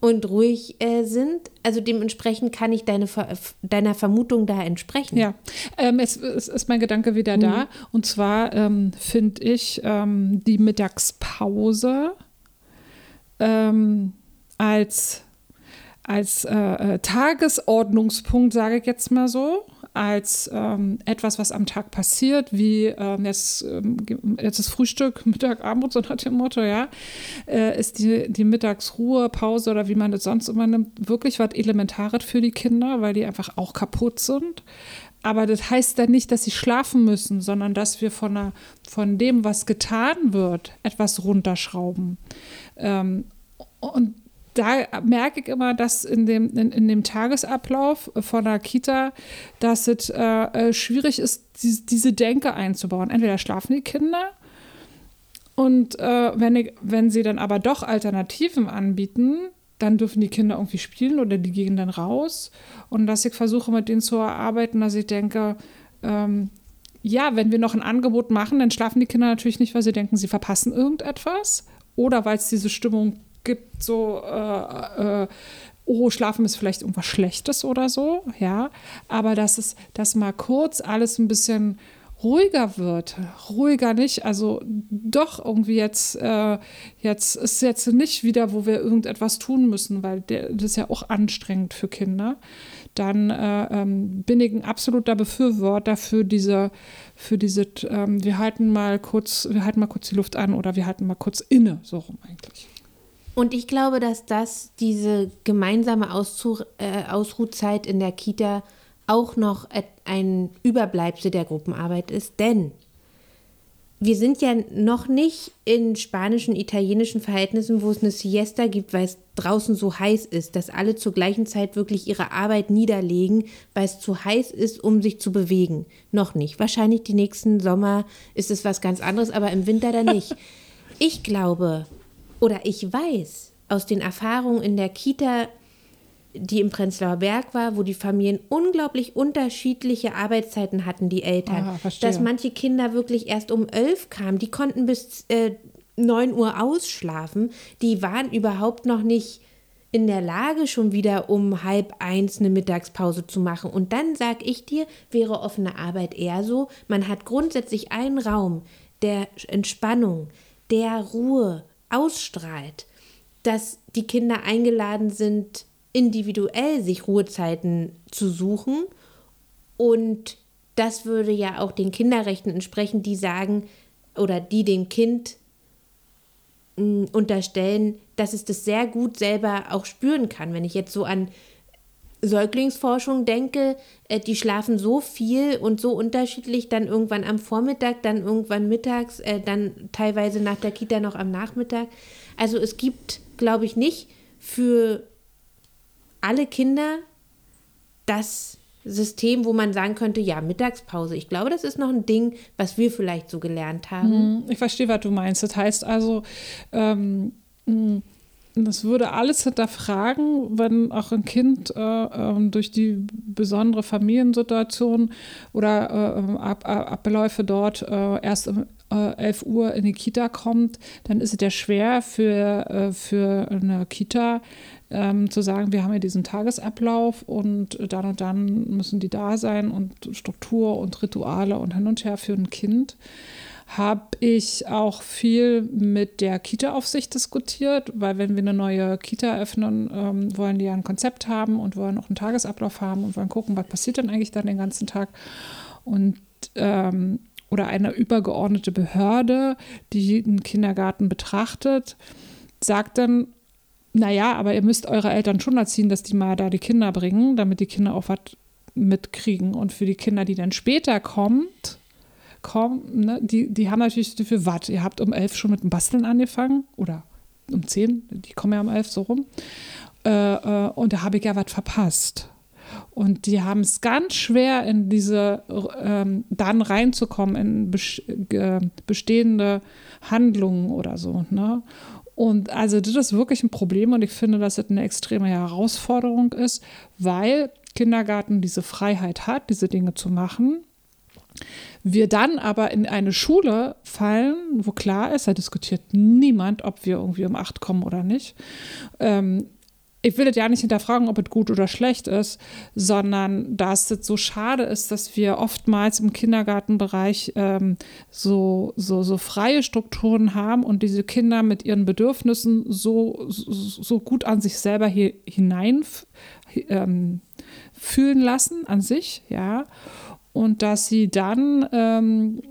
und ruhig äh, sind. Also dementsprechend kann ich deine, deiner Vermutung da entsprechen. Ja, ähm, es, es ist mein Gedanke wieder da. Und zwar ähm, finde ich ähm, die Mittagspause ähm, als, als äh, äh, Tagesordnungspunkt, sage ich jetzt mal so, als ähm, etwas, was am Tag passiert, wie ähm, jetzt, ähm, jetzt ist Frühstück, [LAUGHS] Mittag, Abend, so nach dem Motto, ja, äh, ist die, die Mittagsruhe, Pause oder wie man das sonst immer nimmt, wirklich was Elementares für die Kinder, weil die einfach auch kaputt sind. Aber das heißt dann nicht, dass sie schlafen müssen, sondern dass wir von, einer, von dem, was getan wird, etwas runterschrauben. Ähm, und da merke ich immer, dass in dem, in, in dem Tagesablauf von der Kita, dass es äh, äh, schwierig ist, die, diese Denke einzubauen. Entweder schlafen die Kinder und äh, wenn, ich, wenn sie dann aber doch Alternativen anbieten, dann dürfen die Kinder irgendwie spielen oder die gehen dann raus. Und dass ich versuche, mit denen zu erarbeiten, dass ich denke, ähm, ja, wenn wir noch ein Angebot machen, dann schlafen die Kinder natürlich nicht, weil sie denken, sie verpassen irgendetwas oder weil es diese Stimmung gibt, so, äh, äh, oh, schlafen ist vielleicht irgendwas Schlechtes oder so, ja. Aber dass es, dass mal kurz alles ein bisschen ruhiger wird. Ruhiger nicht, also doch irgendwie jetzt, äh, jetzt ist jetzt nicht wieder, wo wir irgendetwas tun müssen, weil der, das ist ja auch anstrengend für Kinder. Dann äh, ähm, bin ich ein absoluter Befürworter für diese, für diese, ähm, wir halten mal kurz, wir halten mal kurz die Luft an oder wir halten mal kurz inne, so rum eigentlich. Und ich glaube, dass das diese gemeinsame Auszu äh, Ausruhzeit in der Kita auch noch ein Überbleibsel der Gruppenarbeit ist, denn wir sind ja noch nicht in spanischen, italienischen Verhältnissen, wo es eine Siesta gibt, weil es draußen so heiß ist, dass alle zur gleichen Zeit wirklich ihre Arbeit niederlegen, weil es zu heiß ist, um sich zu bewegen. Noch nicht. Wahrscheinlich die nächsten Sommer ist es was ganz anderes, aber im Winter dann nicht. [LAUGHS] Ich glaube oder ich weiß aus den Erfahrungen in der Kita, die im Prenzlauer Berg war, wo die Familien unglaublich unterschiedliche Arbeitszeiten hatten, die Eltern. Ah, dass manche Kinder wirklich erst um elf kamen, die konnten bis äh, 9 Uhr ausschlafen, die waren überhaupt noch nicht in der Lage, schon wieder um halb eins eine Mittagspause zu machen. Und dann sag ich dir, wäre offene Arbeit eher so, man hat grundsätzlich einen Raum der Entspannung, der Ruhe ausstrahlt, dass die Kinder eingeladen sind, individuell sich Ruhezeiten zu suchen. Und das würde ja auch den Kinderrechten entsprechen, die sagen oder die dem Kind mm, unterstellen, dass es das sehr gut selber auch spüren kann. Wenn ich jetzt so an Säuglingsforschung denke, äh, die schlafen so viel und so unterschiedlich, dann irgendwann am Vormittag, dann irgendwann mittags, äh, dann teilweise nach der Kita noch am Nachmittag. Also es gibt, glaube ich, nicht für alle Kinder das System, wo man sagen könnte, ja, Mittagspause. Ich glaube, das ist noch ein Ding, was wir vielleicht so gelernt haben. Mhm. Ich verstehe, was du meinst. Das heißt also, ähm, das würde alles hinterfragen, wenn auch ein Kind äh, äh, durch die besondere Familiensituation oder äh, Ab Ab Abläufe dort äh, erst um 11 Uhr in die Kita kommt, dann ist es ja schwer für, äh, für eine Kita ähm, zu sagen, wir haben ja diesen Tagesablauf und dann und dann müssen die da sein und Struktur und Rituale und hin und her für ein Kind habe ich auch viel mit der Kita-Aufsicht diskutiert, weil wenn wir eine neue Kita eröffnen, ähm, wollen die ja ein Konzept haben und wollen auch einen Tagesablauf haben und wollen gucken, was passiert denn eigentlich dann den ganzen Tag. Und ähm, oder eine übergeordnete Behörde, die einen Kindergarten betrachtet, sagt dann, naja, aber ihr müsst eure Eltern schon erziehen, dass die mal da die Kinder bringen, damit die Kinder auch was mitkriegen. Und für die Kinder, die dann später kommt, kommen, ne, die, die haben natürlich dafür, was, ihr habt um elf schon mit dem Basteln angefangen oder um zehn, die kommen ja um elf so rum. Äh, äh, und da habe ich ja was verpasst. Und die haben es ganz schwer, in diese ähm, dann reinzukommen, in bestehende Handlungen oder so. Ne? Und also das ist wirklich ein Problem und ich finde, dass es eine extreme Herausforderung ist, weil Kindergarten diese Freiheit hat, diese Dinge zu machen. Wir dann aber in eine Schule fallen, wo klar ist, da diskutiert niemand, ob wir irgendwie um acht kommen oder nicht. Ähm, ich will das ja nicht hinterfragen, ob es gut oder schlecht ist, sondern dass es so schade ist, dass wir oftmals im Kindergartenbereich ähm, so, so, so freie Strukturen haben und diese Kinder mit ihren Bedürfnissen so, so, so gut an sich selber hier hinein ähm, fühlen lassen, an sich, ja. Und dass sie dann ähm,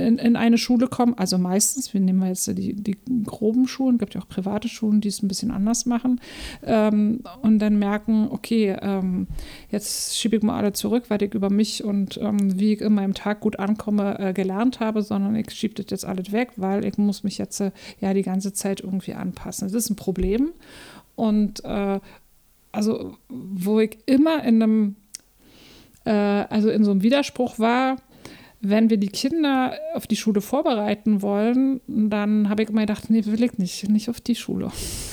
in, in eine Schule kommen, also meistens, wir nehmen jetzt die, die groben Schulen, gibt ja auch private Schulen, die es ein bisschen anders machen, ähm, und dann merken, okay, ähm, jetzt schiebe ich mal alle zurück, weil ich über mich und ähm, wie ich in meinem Tag gut ankomme, äh, gelernt habe, sondern ich schiebe das jetzt alles weg, weil ich muss mich jetzt äh, ja die ganze Zeit irgendwie anpassen. Das ist ein Problem. Und äh, also, wo ich immer in einem, äh, also in so einem Widerspruch war, wenn wir die Kinder auf die Schule vorbereiten wollen, dann habe ich immer gedacht, nee, will ich nicht, nicht auf die Schule.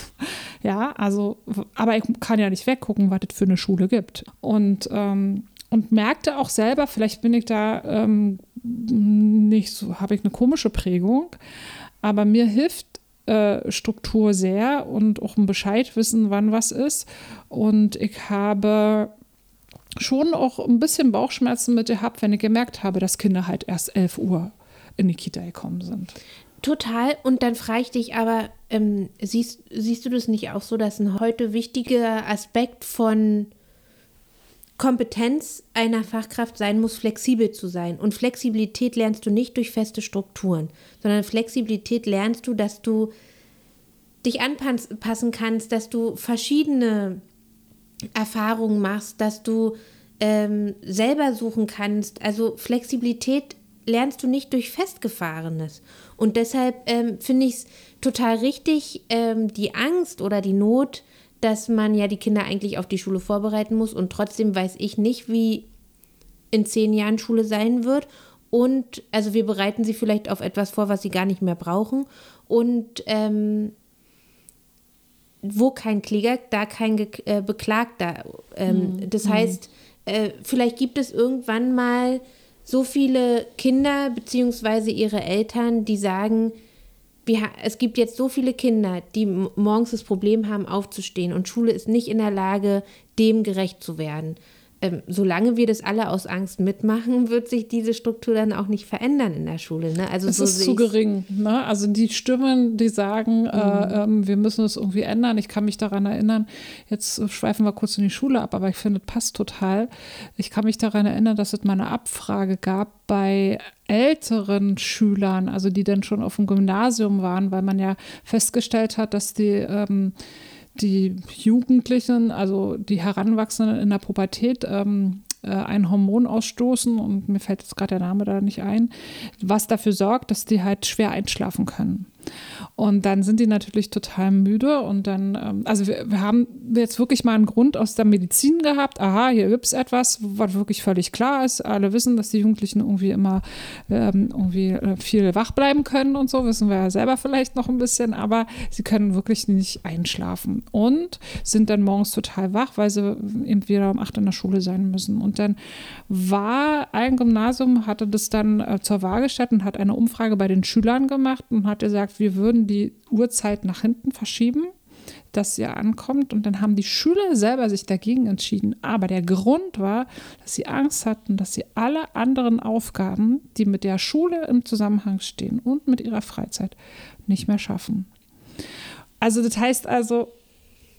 [LAUGHS] ja, also, aber ich kann ja nicht weggucken, was es für eine Schule gibt. Und, ähm, und merkte auch selber, vielleicht bin ich da ähm, nicht so, habe ich eine komische Prägung, aber mir hilft äh, Struktur sehr und auch ein Bescheid wissen, wann was ist. Und ich habe schon auch ein bisschen Bauchschmerzen mit gehabt, wenn ich gemerkt habe, dass Kinder halt erst 11 Uhr in die Kita gekommen sind. Total. Und dann frage ich dich aber, ähm, siehst, siehst du das nicht auch so, dass ein heute wichtiger Aspekt von Kompetenz einer Fachkraft sein muss, flexibel zu sein. Und Flexibilität lernst du nicht durch feste Strukturen, sondern Flexibilität lernst du, dass du dich anpassen kannst, dass du verschiedene Erfahrungen machst, dass du ähm, selber suchen kannst. Also Flexibilität lernst du nicht durch Festgefahrenes. Und deshalb ähm, finde ich es total richtig, ähm, die Angst oder die Not, dass man ja die Kinder eigentlich auf die Schule vorbereiten muss und trotzdem weiß ich nicht, wie in zehn Jahren Schule sein wird. Und also wir bereiten sie vielleicht auf etwas vor, was sie gar nicht mehr brauchen. Und ähm, wo kein Kläger, da kein Ge äh, Beklagter. Ähm, mhm. Das heißt, äh, vielleicht gibt es irgendwann mal so viele Kinder bzw. ihre Eltern, die sagen, es gibt jetzt so viele Kinder, die morgens das Problem haben, aufzustehen und Schule ist nicht in der Lage, dem gerecht zu werden ähm, solange wir das alle aus Angst mitmachen, wird sich diese Struktur dann auch nicht verändern in der Schule. Ne? Also es so ist zu gering. Ne? Also die Stimmen, die sagen, mhm. äh, ähm, wir müssen es irgendwie ändern. Ich kann mich daran erinnern, jetzt schweifen wir kurz in die Schule ab, aber ich finde, passt total. Ich kann mich daran erinnern, dass es mal eine Abfrage gab bei älteren Schülern, also die dann schon auf dem Gymnasium waren, weil man ja festgestellt hat, dass die ähm, die Jugendlichen, also die Heranwachsenden in der Pubertät, ähm, äh, ein Hormon ausstoßen und mir fällt jetzt gerade der Name da nicht ein, was dafür sorgt, dass die halt schwer einschlafen können. Und dann sind die natürlich total müde und dann, ähm, also wir, wir, haben jetzt wirklich mal einen Grund aus der Medizin gehabt. Aha, hier gibt es etwas, was wirklich völlig klar ist. Alle wissen, dass die Jugendlichen irgendwie immer ähm, irgendwie äh, viel wach bleiben können und so, wissen wir ja selber vielleicht noch ein bisschen, aber sie können wirklich nicht einschlafen und sind dann morgens total wach, weil sie eben wieder um acht in der Schule sein müssen. Und dann war ein Gymnasium, hatte das dann äh, zur Waage gestellt und hat eine Umfrage bei den Schülern gemacht und hat gesagt, wir würden die Uhrzeit nach hinten verschieben, dass sie ankommt. Und dann haben die Schüler selber sich dagegen entschieden. Aber der Grund war, dass sie Angst hatten, dass sie alle anderen Aufgaben, die mit der Schule im Zusammenhang stehen und mit ihrer Freizeit, nicht mehr schaffen. Also das heißt also,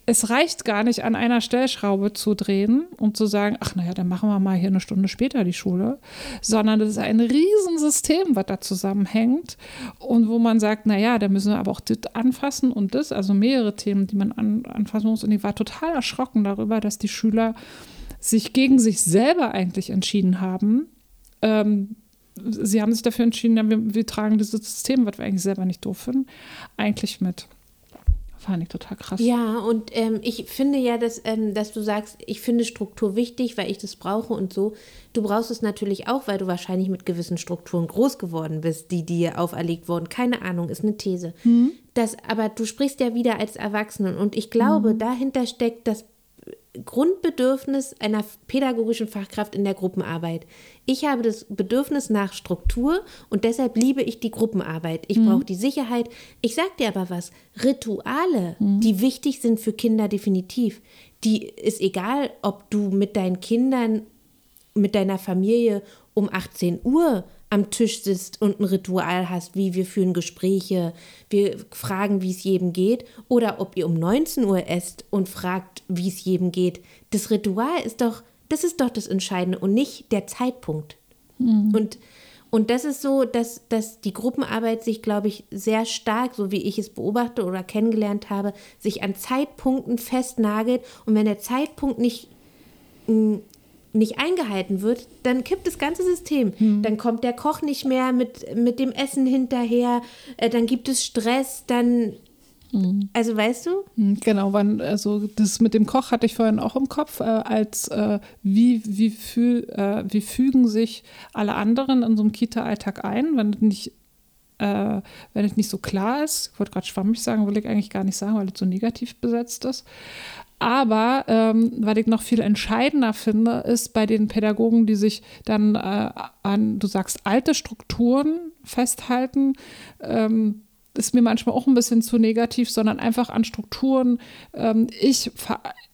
es reicht gar nicht, an einer Stellschraube zu drehen und zu sagen, ach naja, dann machen wir mal hier eine Stunde später die Schule, sondern das ist ein Riesensystem, was da zusammenhängt und wo man sagt, naja, da müssen wir aber auch das anfassen und das, also mehrere Themen, die man an, anfassen muss. Und ich war total erschrocken darüber, dass die Schüler sich gegen sich selber eigentlich entschieden haben. Ähm, sie haben sich dafür entschieden, wir, wir tragen dieses System, was wir eigentlich selber nicht doof finden, eigentlich mit. Fand ich total krass. Ja, und ähm, ich finde ja, dass, ähm, dass du sagst, ich finde Struktur wichtig, weil ich das brauche und so. Du brauchst es natürlich auch, weil du wahrscheinlich mit gewissen Strukturen groß geworden bist, die dir auferlegt wurden. Keine Ahnung, ist eine These. Mhm. Das, aber du sprichst ja wieder als Erwachsenen und ich glaube, mhm. dahinter steckt das Grundbedürfnis einer pädagogischen Fachkraft in der Gruppenarbeit. Ich habe das Bedürfnis nach Struktur und deshalb liebe ich die Gruppenarbeit. Ich mhm. brauche die Sicherheit. Ich sage dir aber was, Rituale, mhm. die wichtig sind für Kinder definitiv. Die ist egal, ob du mit deinen Kindern, mit deiner Familie um 18 Uhr am Tisch sitzt und ein Ritual hast, wie wir führen Gespräche, wir fragen, wie es jedem geht, oder ob ihr um 19 Uhr esst und fragt, wie es jedem geht. Das Ritual ist doch, das ist doch das Entscheidende und nicht der Zeitpunkt. Mhm. Und, und das ist so, dass, dass die Gruppenarbeit sich, glaube ich, sehr stark, so wie ich es beobachte oder kennengelernt habe, sich an Zeitpunkten festnagelt. Und wenn der Zeitpunkt nicht nicht eingehalten wird, dann kippt das ganze System. Hm. Dann kommt der Koch nicht mehr mit, mit dem Essen hinterher, äh, dann gibt es Stress, dann. Hm. Also weißt du? Hm, genau, wann, also das mit dem Koch hatte ich vorhin auch im Kopf, äh, als äh, wie, wie, fühl, äh, wie fügen sich alle anderen in so einem Kita-Alltag ein, wenn nicht äh, wenn es nicht so klar ist, ich wollte gerade schwammig sagen, will ich eigentlich gar nicht sagen, weil es so negativ besetzt ist. Aber ähm, was ich noch viel entscheidender finde, ist bei den Pädagogen, die sich dann äh, an, du sagst, alte Strukturen festhalten, ähm, ist mir manchmal auch ein bisschen zu negativ, sondern einfach an Strukturen. Ähm, ich,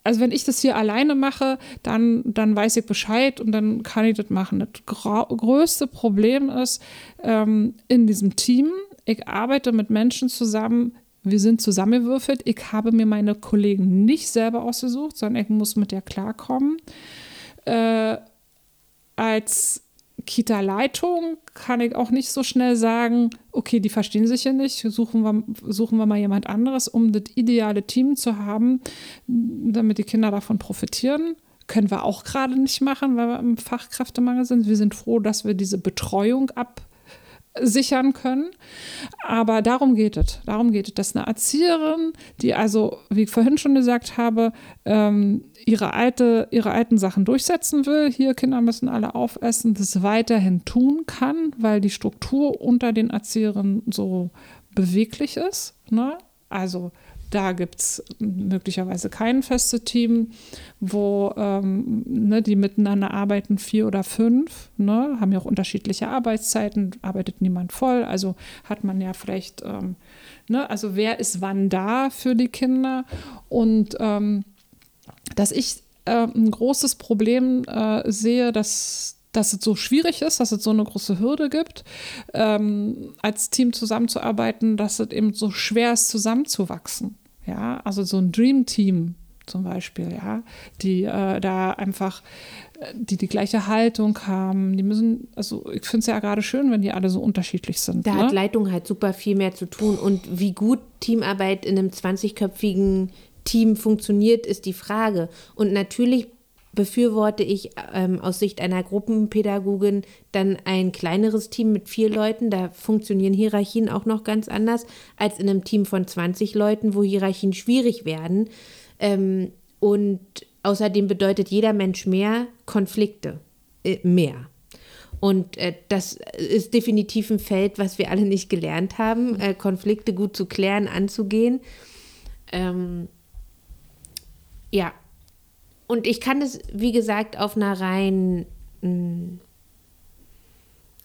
also wenn ich das hier alleine mache, dann, dann weiß ich Bescheid und dann kann ich das machen. Das größte Problem ist ähm, in diesem Team, ich arbeite mit Menschen zusammen, wir sind zusammengewürfelt. Ich habe mir meine Kollegen nicht selber ausgesucht, sondern ich muss mit der klarkommen. Äh, als Kita-Leitung kann ich auch nicht so schnell sagen, okay, die verstehen sich hier nicht, suchen wir, suchen wir mal jemand anderes, um das ideale Team zu haben, damit die Kinder davon profitieren. Können wir auch gerade nicht machen, weil wir im Fachkräftemangel sind. Wir sind froh, dass wir diese Betreuung ab sichern können. Aber darum geht es. Darum geht es, dass eine Erzieherin, die also, wie ich vorhin schon gesagt habe, ähm, ihre, alte, ihre alten Sachen durchsetzen will, hier Kinder müssen alle aufessen, das weiterhin tun kann, weil die Struktur unter den Erzieherinnen so beweglich ist. Ne? Also da gibt es möglicherweise kein festes Team, wo ähm, ne, die miteinander arbeiten, vier oder fünf, ne, haben ja auch unterschiedliche Arbeitszeiten, arbeitet niemand voll, also hat man ja vielleicht, ähm, ne, also wer ist wann da für die Kinder und ähm, dass ich äh, ein großes Problem äh, sehe, dass dass es so schwierig ist, dass es so eine große Hürde gibt, ähm, als Team zusammenzuarbeiten, dass es eben so schwer ist, zusammenzuwachsen. Ja, also so ein Dream Team zum Beispiel, ja, die äh, da einfach, äh, die die gleiche Haltung haben, die müssen, also ich finde es ja gerade schön, wenn die alle so unterschiedlich sind. Da ne? hat Leitung halt super viel mehr zu tun und wie gut Teamarbeit in einem 20-köpfigen Team funktioniert, ist die Frage. Und natürlich befürworte ich ähm, aus Sicht einer Gruppenpädagogin dann ein kleineres Team mit vier Leuten. Da funktionieren Hierarchien auch noch ganz anders als in einem Team von 20 Leuten, wo Hierarchien schwierig werden. Ähm, und außerdem bedeutet jeder Mensch mehr Konflikte. Äh, mehr. Und äh, das ist definitiv ein Feld, was wir alle nicht gelernt haben, äh, Konflikte gut zu klären, anzugehen. Ähm, ja, und ich kann es, wie gesagt, auf einer rein mm,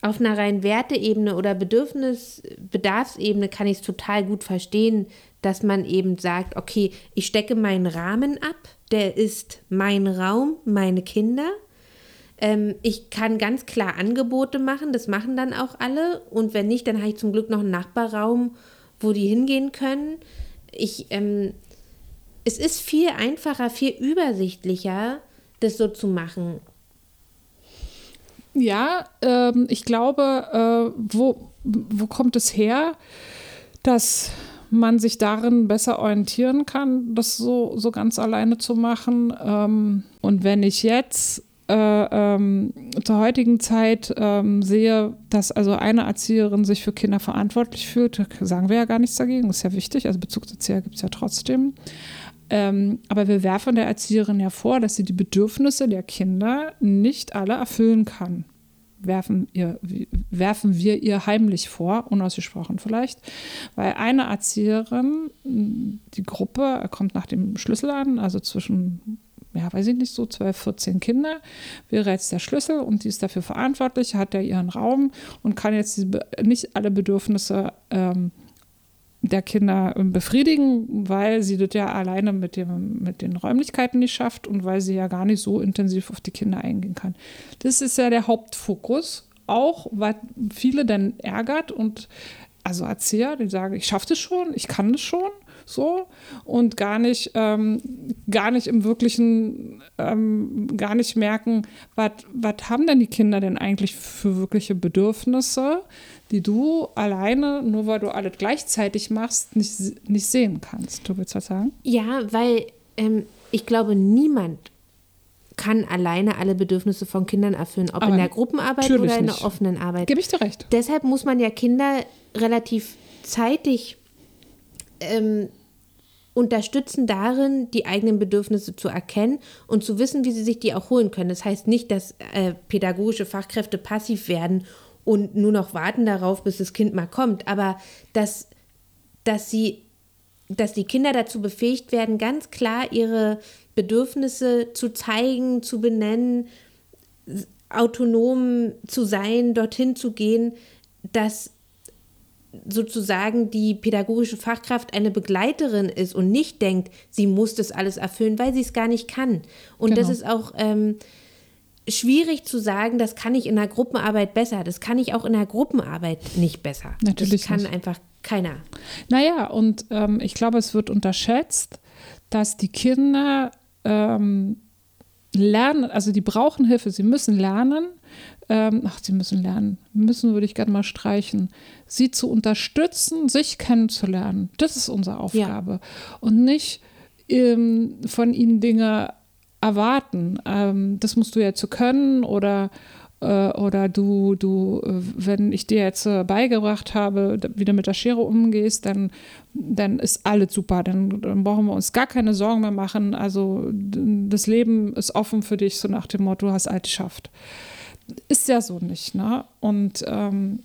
auf einer rein Werteebene oder Bedürfnis, Bedarfsebene kann ich es total gut verstehen, dass man eben sagt, okay, ich stecke meinen Rahmen ab, der ist mein Raum, meine Kinder. Ähm, ich kann ganz klar Angebote machen, das machen dann auch alle. Und wenn nicht, dann habe ich zum Glück noch einen Nachbarraum, wo die hingehen können. Ich ähm, es ist viel einfacher, viel übersichtlicher, das so zu machen. Ja, ähm, ich glaube, äh, wo, wo kommt es her, dass man sich darin besser orientieren kann, das so, so ganz alleine zu machen. Ähm, und wenn ich jetzt äh, ähm, zur heutigen Zeit ähm, sehe, dass also eine Erzieherin sich für Kinder verantwortlich fühlt, sagen wir ja gar nichts dagegen, ist ja wichtig, also Bezugserzieher gibt es ja trotzdem. Ähm, aber wir werfen der Erzieherin ja vor, dass sie die Bedürfnisse der Kinder nicht alle erfüllen kann. Werfen, ihr, werfen wir ihr heimlich vor, unausgesprochen vielleicht, weil eine Erzieherin, die Gruppe kommt nach dem Schlüssel an, also zwischen ja, weiß ich nicht, so 12, 14 Kinder, wäre jetzt der Schlüssel und die ist dafür verantwortlich, hat ja ihren Raum und kann jetzt nicht alle Bedürfnisse ähm, der Kinder ähm, befriedigen, weil sie das ja alleine mit, dem, mit den Räumlichkeiten nicht schafft und weil sie ja gar nicht so intensiv auf die Kinder eingehen kann. Das ist ja der Hauptfokus, auch was viele dann ärgert und also Erzieher, die sagen, ich schaffe das schon, ich kann das schon, so und gar nicht, ähm, gar nicht im wirklichen, ähm, gar nicht merken, was haben denn die Kinder denn eigentlich für wirkliche Bedürfnisse, die du alleine, nur weil du alles gleichzeitig machst, nicht, nicht sehen kannst. Du willst was sagen? Ja, weil ähm, ich glaube, niemand kann alleine alle Bedürfnisse von Kindern erfüllen, ob Aber in der Gruppenarbeit oder in der offenen Arbeit. Gebe ich dir recht. Deshalb muss man ja Kinder relativ zeitig ähm, unterstützen darin, die eigenen Bedürfnisse zu erkennen und zu wissen, wie sie sich die auch holen können. Das heißt nicht, dass äh, pädagogische Fachkräfte passiv werden und nur noch warten darauf, bis das Kind mal kommt, aber dass, dass sie dass die Kinder dazu befähigt werden, ganz klar ihre Bedürfnisse zu zeigen, zu benennen, autonom zu sein, dorthin zu gehen, dass sozusagen die pädagogische Fachkraft eine Begleiterin ist und nicht denkt, sie muss das alles erfüllen, weil sie es gar nicht kann. Und genau. das ist auch ähm, schwierig zu sagen, das kann ich in der Gruppenarbeit besser. Das kann ich auch in der Gruppenarbeit nicht besser. Natürlich das kann nicht. einfach keiner. Naja, und ähm, ich glaube, es wird unterschätzt, dass die Kinder ähm, lernen, also die brauchen Hilfe, sie müssen lernen, ähm, ach, sie müssen lernen, müssen würde ich gerne mal streichen, sie zu unterstützen, sich kennenzulernen. Das ist unsere Aufgabe. Ja. Und nicht ähm, von ihnen Dinge erwarten. Ähm, das musst du ja zu können oder äh, oder du, du, äh, wenn ich dir jetzt äh, beigebracht habe, wie du mit der Schere umgehst, dann, dann ist alles super. Dann, dann brauchen wir uns gar keine Sorgen mehr machen. Also das Leben ist offen für dich, so nach dem Motto, du hast alles geschafft. Ist ja so nicht, ne? Und ähm,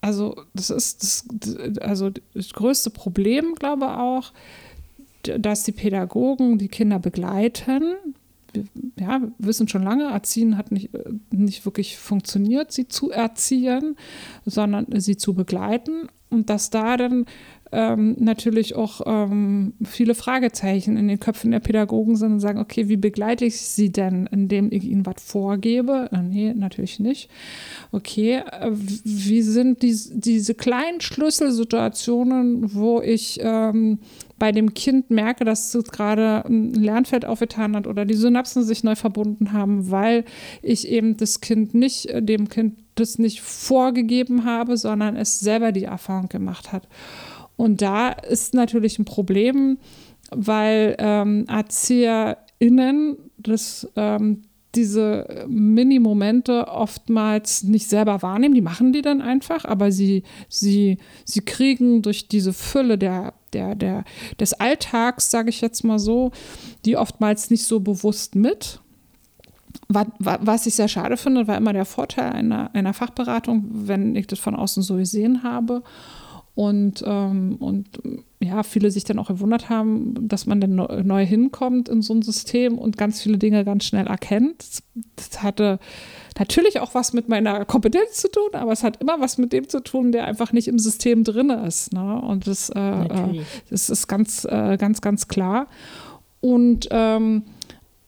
also das ist das, also das größte Problem, glaube ich auch, dass die Pädagogen die Kinder begleiten, ja, wissen schon lange, Erziehen hat nicht, nicht wirklich funktioniert, sie zu erziehen, sondern sie zu begleiten. Und dass da dann ähm, natürlich auch ähm, viele Fragezeichen in den Köpfen der Pädagogen sind und sagen, okay, wie begleite ich sie denn, indem ich ihnen was vorgebe? Äh, nee, natürlich nicht. Okay, äh, wie sind die, diese kleinen Schlüsselsituationen, wo ich ähm, bei dem Kind merke, dass es gerade ein Lernfeld aufgetan hat oder die Synapsen sich neu verbunden haben, weil ich eben das Kind nicht, äh, dem Kind das nicht vorgegeben habe, sondern es selber die Erfahrung gemacht hat. Und da ist natürlich ein Problem, weil ähm, ErzieherInnen das, ähm, diese Mini-Momente oftmals nicht selber wahrnehmen. Die machen die dann einfach, aber sie, sie, sie kriegen durch diese Fülle der, der, der, des Alltags, sage ich jetzt mal so, die oftmals nicht so bewusst mit. Was ich sehr schade finde, war immer der Vorteil einer, einer Fachberatung, wenn ich das von außen so gesehen habe. Und, ähm, und ja, viele sich dann auch gewundert haben, dass man dann neu hinkommt in so ein System und ganz viele Dinge ganz schnell erkennt. Das hatte natürlich auch was mit meiner Kompetenz zu tun, aber es hat immer was mit dem zu tun, der einfach nicht im System drin ist. Ne? Und das, äh, äh, das ist ganz, äh, ganz, ganz klar. Und ähm,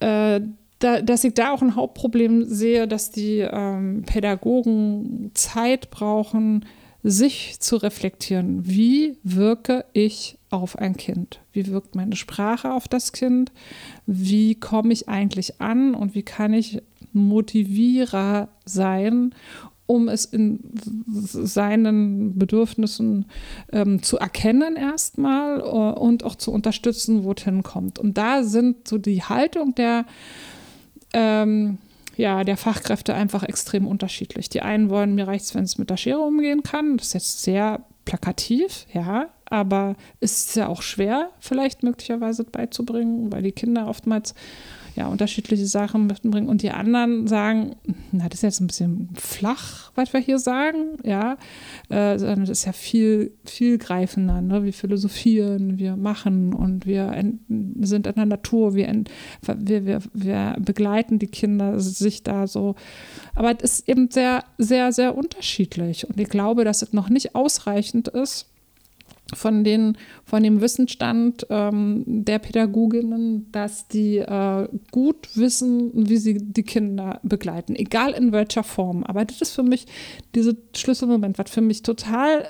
äh, da, dass ich da auch ein Hauptproblem sehe, dass die ähm, Pädagogen Zeit brauchen, sich zu reflektieren. Wie wirke ich auf ein Kind? Wie wirkt meine Sprache auf das Kind? Wie komme ich eigentlich an und wie kann ich Motivierer sein, um es in seinen Bedürfnissen ähm, zu erkennen erstmal uh, und auch zu unterstützen, wo es hinkommt. Und da sind so die Haltung der ähm, ja, der Fachkräfte einfach extrem unterschiedlich. Die einen wollen, mir reicht es, wenn es mit der Schere umgehen kann. Das ist jetzt sehr plakativ, ja, aber es ist ja auch schwer, vielleicht möglicherweise beizubringen, weil die Kinder oftmals ja, unterschiedliche Sachen mitbringen. Und die anderen sagen, na, das ist jetzt ein bisschen flach, was wir hier sagen, ja, äh, sondern das ist ja viel, viel greifender. Ne? Wir philosophieren, wir machen und wir sind in der Natur, wir, wir, wir, wir begleiten die Kinder sich da so. Aber es ist eben sehr, sehr, sehr unterschiedlich. Und ich glaube, dass es noch nicht ausreichend ist, von, den, von dem Wissensstand ähm, der Pädagoginnen, dass die äh, gut wissen, wie sie die Kinder begleiten, egal in welcher Form. Aber das ist für mich dieser Schlüsselmoment, was für mich total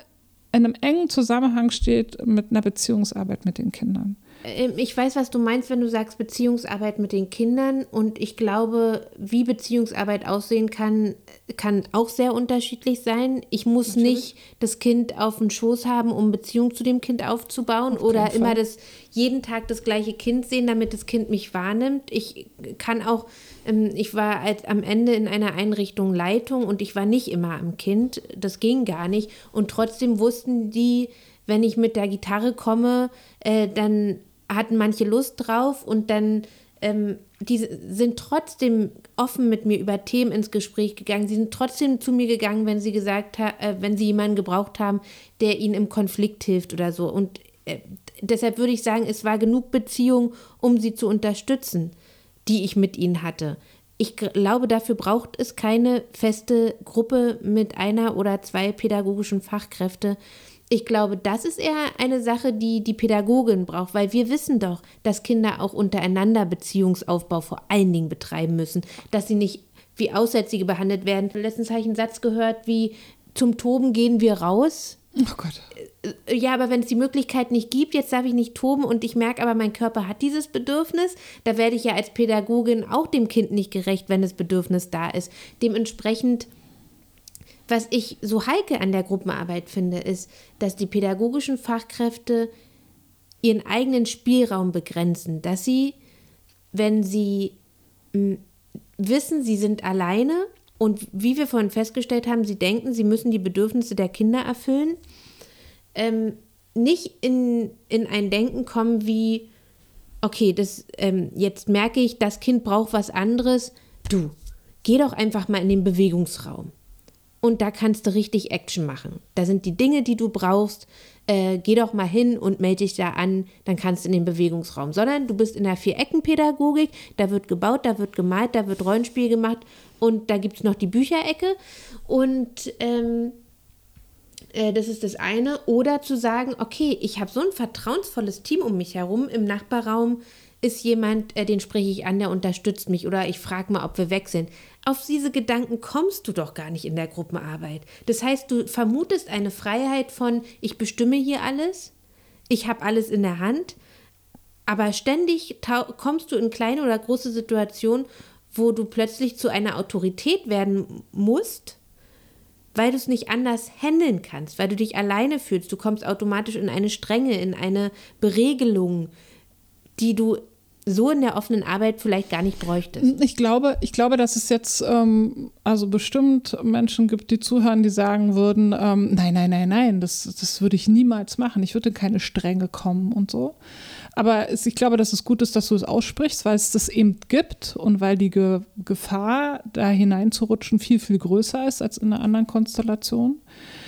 in einem engen Zusammenhang steht mit einer Beziehungsarbeit mit den Kindern. Ähm, ich weiß, was du meinst, wenn du sagst Beziehungsarbeit mit den Kindern. Und ich glaube, wie Beziehungsarbeit aussehen kann, kann auch sehr unterschiedlich sein. Ich muss nicht das Kind auf dem Schoß haben, um Beziehung zu dem Kind aufzubauen auf oder immer das jeden Tag das gleiche Kind sehen, damit das Kind mich wahrnimmt. Ich kann auch, ähm, ich war als, am Ende in einer Einrichtung Leitung und ich war nicht immer am Kind. Das ging gar nicht. Und trotzdem wussten die, wenn ich mit der Gitarre komme, äh, dann hatten manche Lust drauf und dann ähm, die sind trotzdem offen mit mir über Themen ins Gespräch gegangen. Sie sind trotzdem zu mir gegangen, wenn sie gesagt äh, wenn sie jemanden gebraucht haben, der ihnen im Konflikt hilft oder so. Und äh, deshalb würde ich sagen, es war genug Beziehung, um sie zu unterstützen, die ich mit ihnen hatte. Ich glaube, dafür braucht es keine feste Gruppe mit einer oder zwei pädagogischen Fachkräfte, ich glaube, das ist eher eine Sache, die die Pädagogin braucht, weil wir wissen doch, dass Kinder auch untereinander Beziehungsaufbau vor allen Dingen betreiben müssen, dass sie nicht wie Aussätzige behandelt werden. Letztens habe ich einen Satz gehört wie, zum Toben gehen wir raus. Oh Gott. Äh, ja, aber wenn es die Möglichkeit nicht gibt, jetzt darf ich nicht toben und ich merke aber, mein Körper hat dieses Bedürfnis, da werde ich ja als Pädagogin auch dem Kind nicht gerecht, wenn das Bedürfnis da ist. Dementsprechend, was ich so heike an der Gruppenarbeit finde, ist, dass die pädagogischen Fachkräfte ihren eigenen Spielraum begrenzen, dass sie, wenn sie mh, wissen, sie sind alleine und wie wir vorhin festgestellt haben, sie denken, sie müssen die Bedürfnisse der Kinder erfüllen, ähm, nicht in, in ein Denken kommen wie, okay, das, ähm, jetzt merke ich, das Kind braucht was anderes. Du, geh doch einfach mal in den Bewegungsraum. Und da kannst du richtig Action machen. Da sind die Dinge, die du brauchst. Äh, geh doch mal hin und melde dich da an, dann kannst du in den Bewegungsraum. Sondern du bist in der Viereckenpädagogik, da wird gebaut, da wird gemalt, da wird Rollenspiel gemacht und da gibt es noch die Bücherecke. Und ähm, äh, das ist das eine. Oder zu sagen, okay, ich habe so ein vertrauensvolles Team um mich herum. Im Nachbarraum ist jemand, äh, den spreche ich an, der unterstützt mich. Oder ich frage mal, ob wir sind. Auf diese Gedanken kommst du doch gar nicht in der Gruppenarbeit. Das heißt, du vermutest eine Freiheit von, ich bestimme hier alles, ich habe alles in der Hand. Aber ständig kommst du in kleine oder große Situationen, wo du plötzlich zu einer Autorität werden musst weil du es nicht anders handeln kannst, weil du dich alleine fühlst. Du kommst automatisch in eine Strenge, in eine Beregelung, die du so in der offenen Arbeit vielleicht gar nicht bräuchtest. Ich glaube, ich glaube, dass es jetzt ähm, also bestimmt Menschen gibt, die zuhören, die sagen würden, ähm, nein, nein, nein, nein, das, das würde ich niemals machen. Ich würde in keine Strenge kommen und so. Aber es, ich glaube, dass es gut ist, dass du es aussprichst, weil es das eben gibt und weil die Ge Gefahr, da hineinzurutschen, viel, viel größer ist als in einer anderen Konstellation.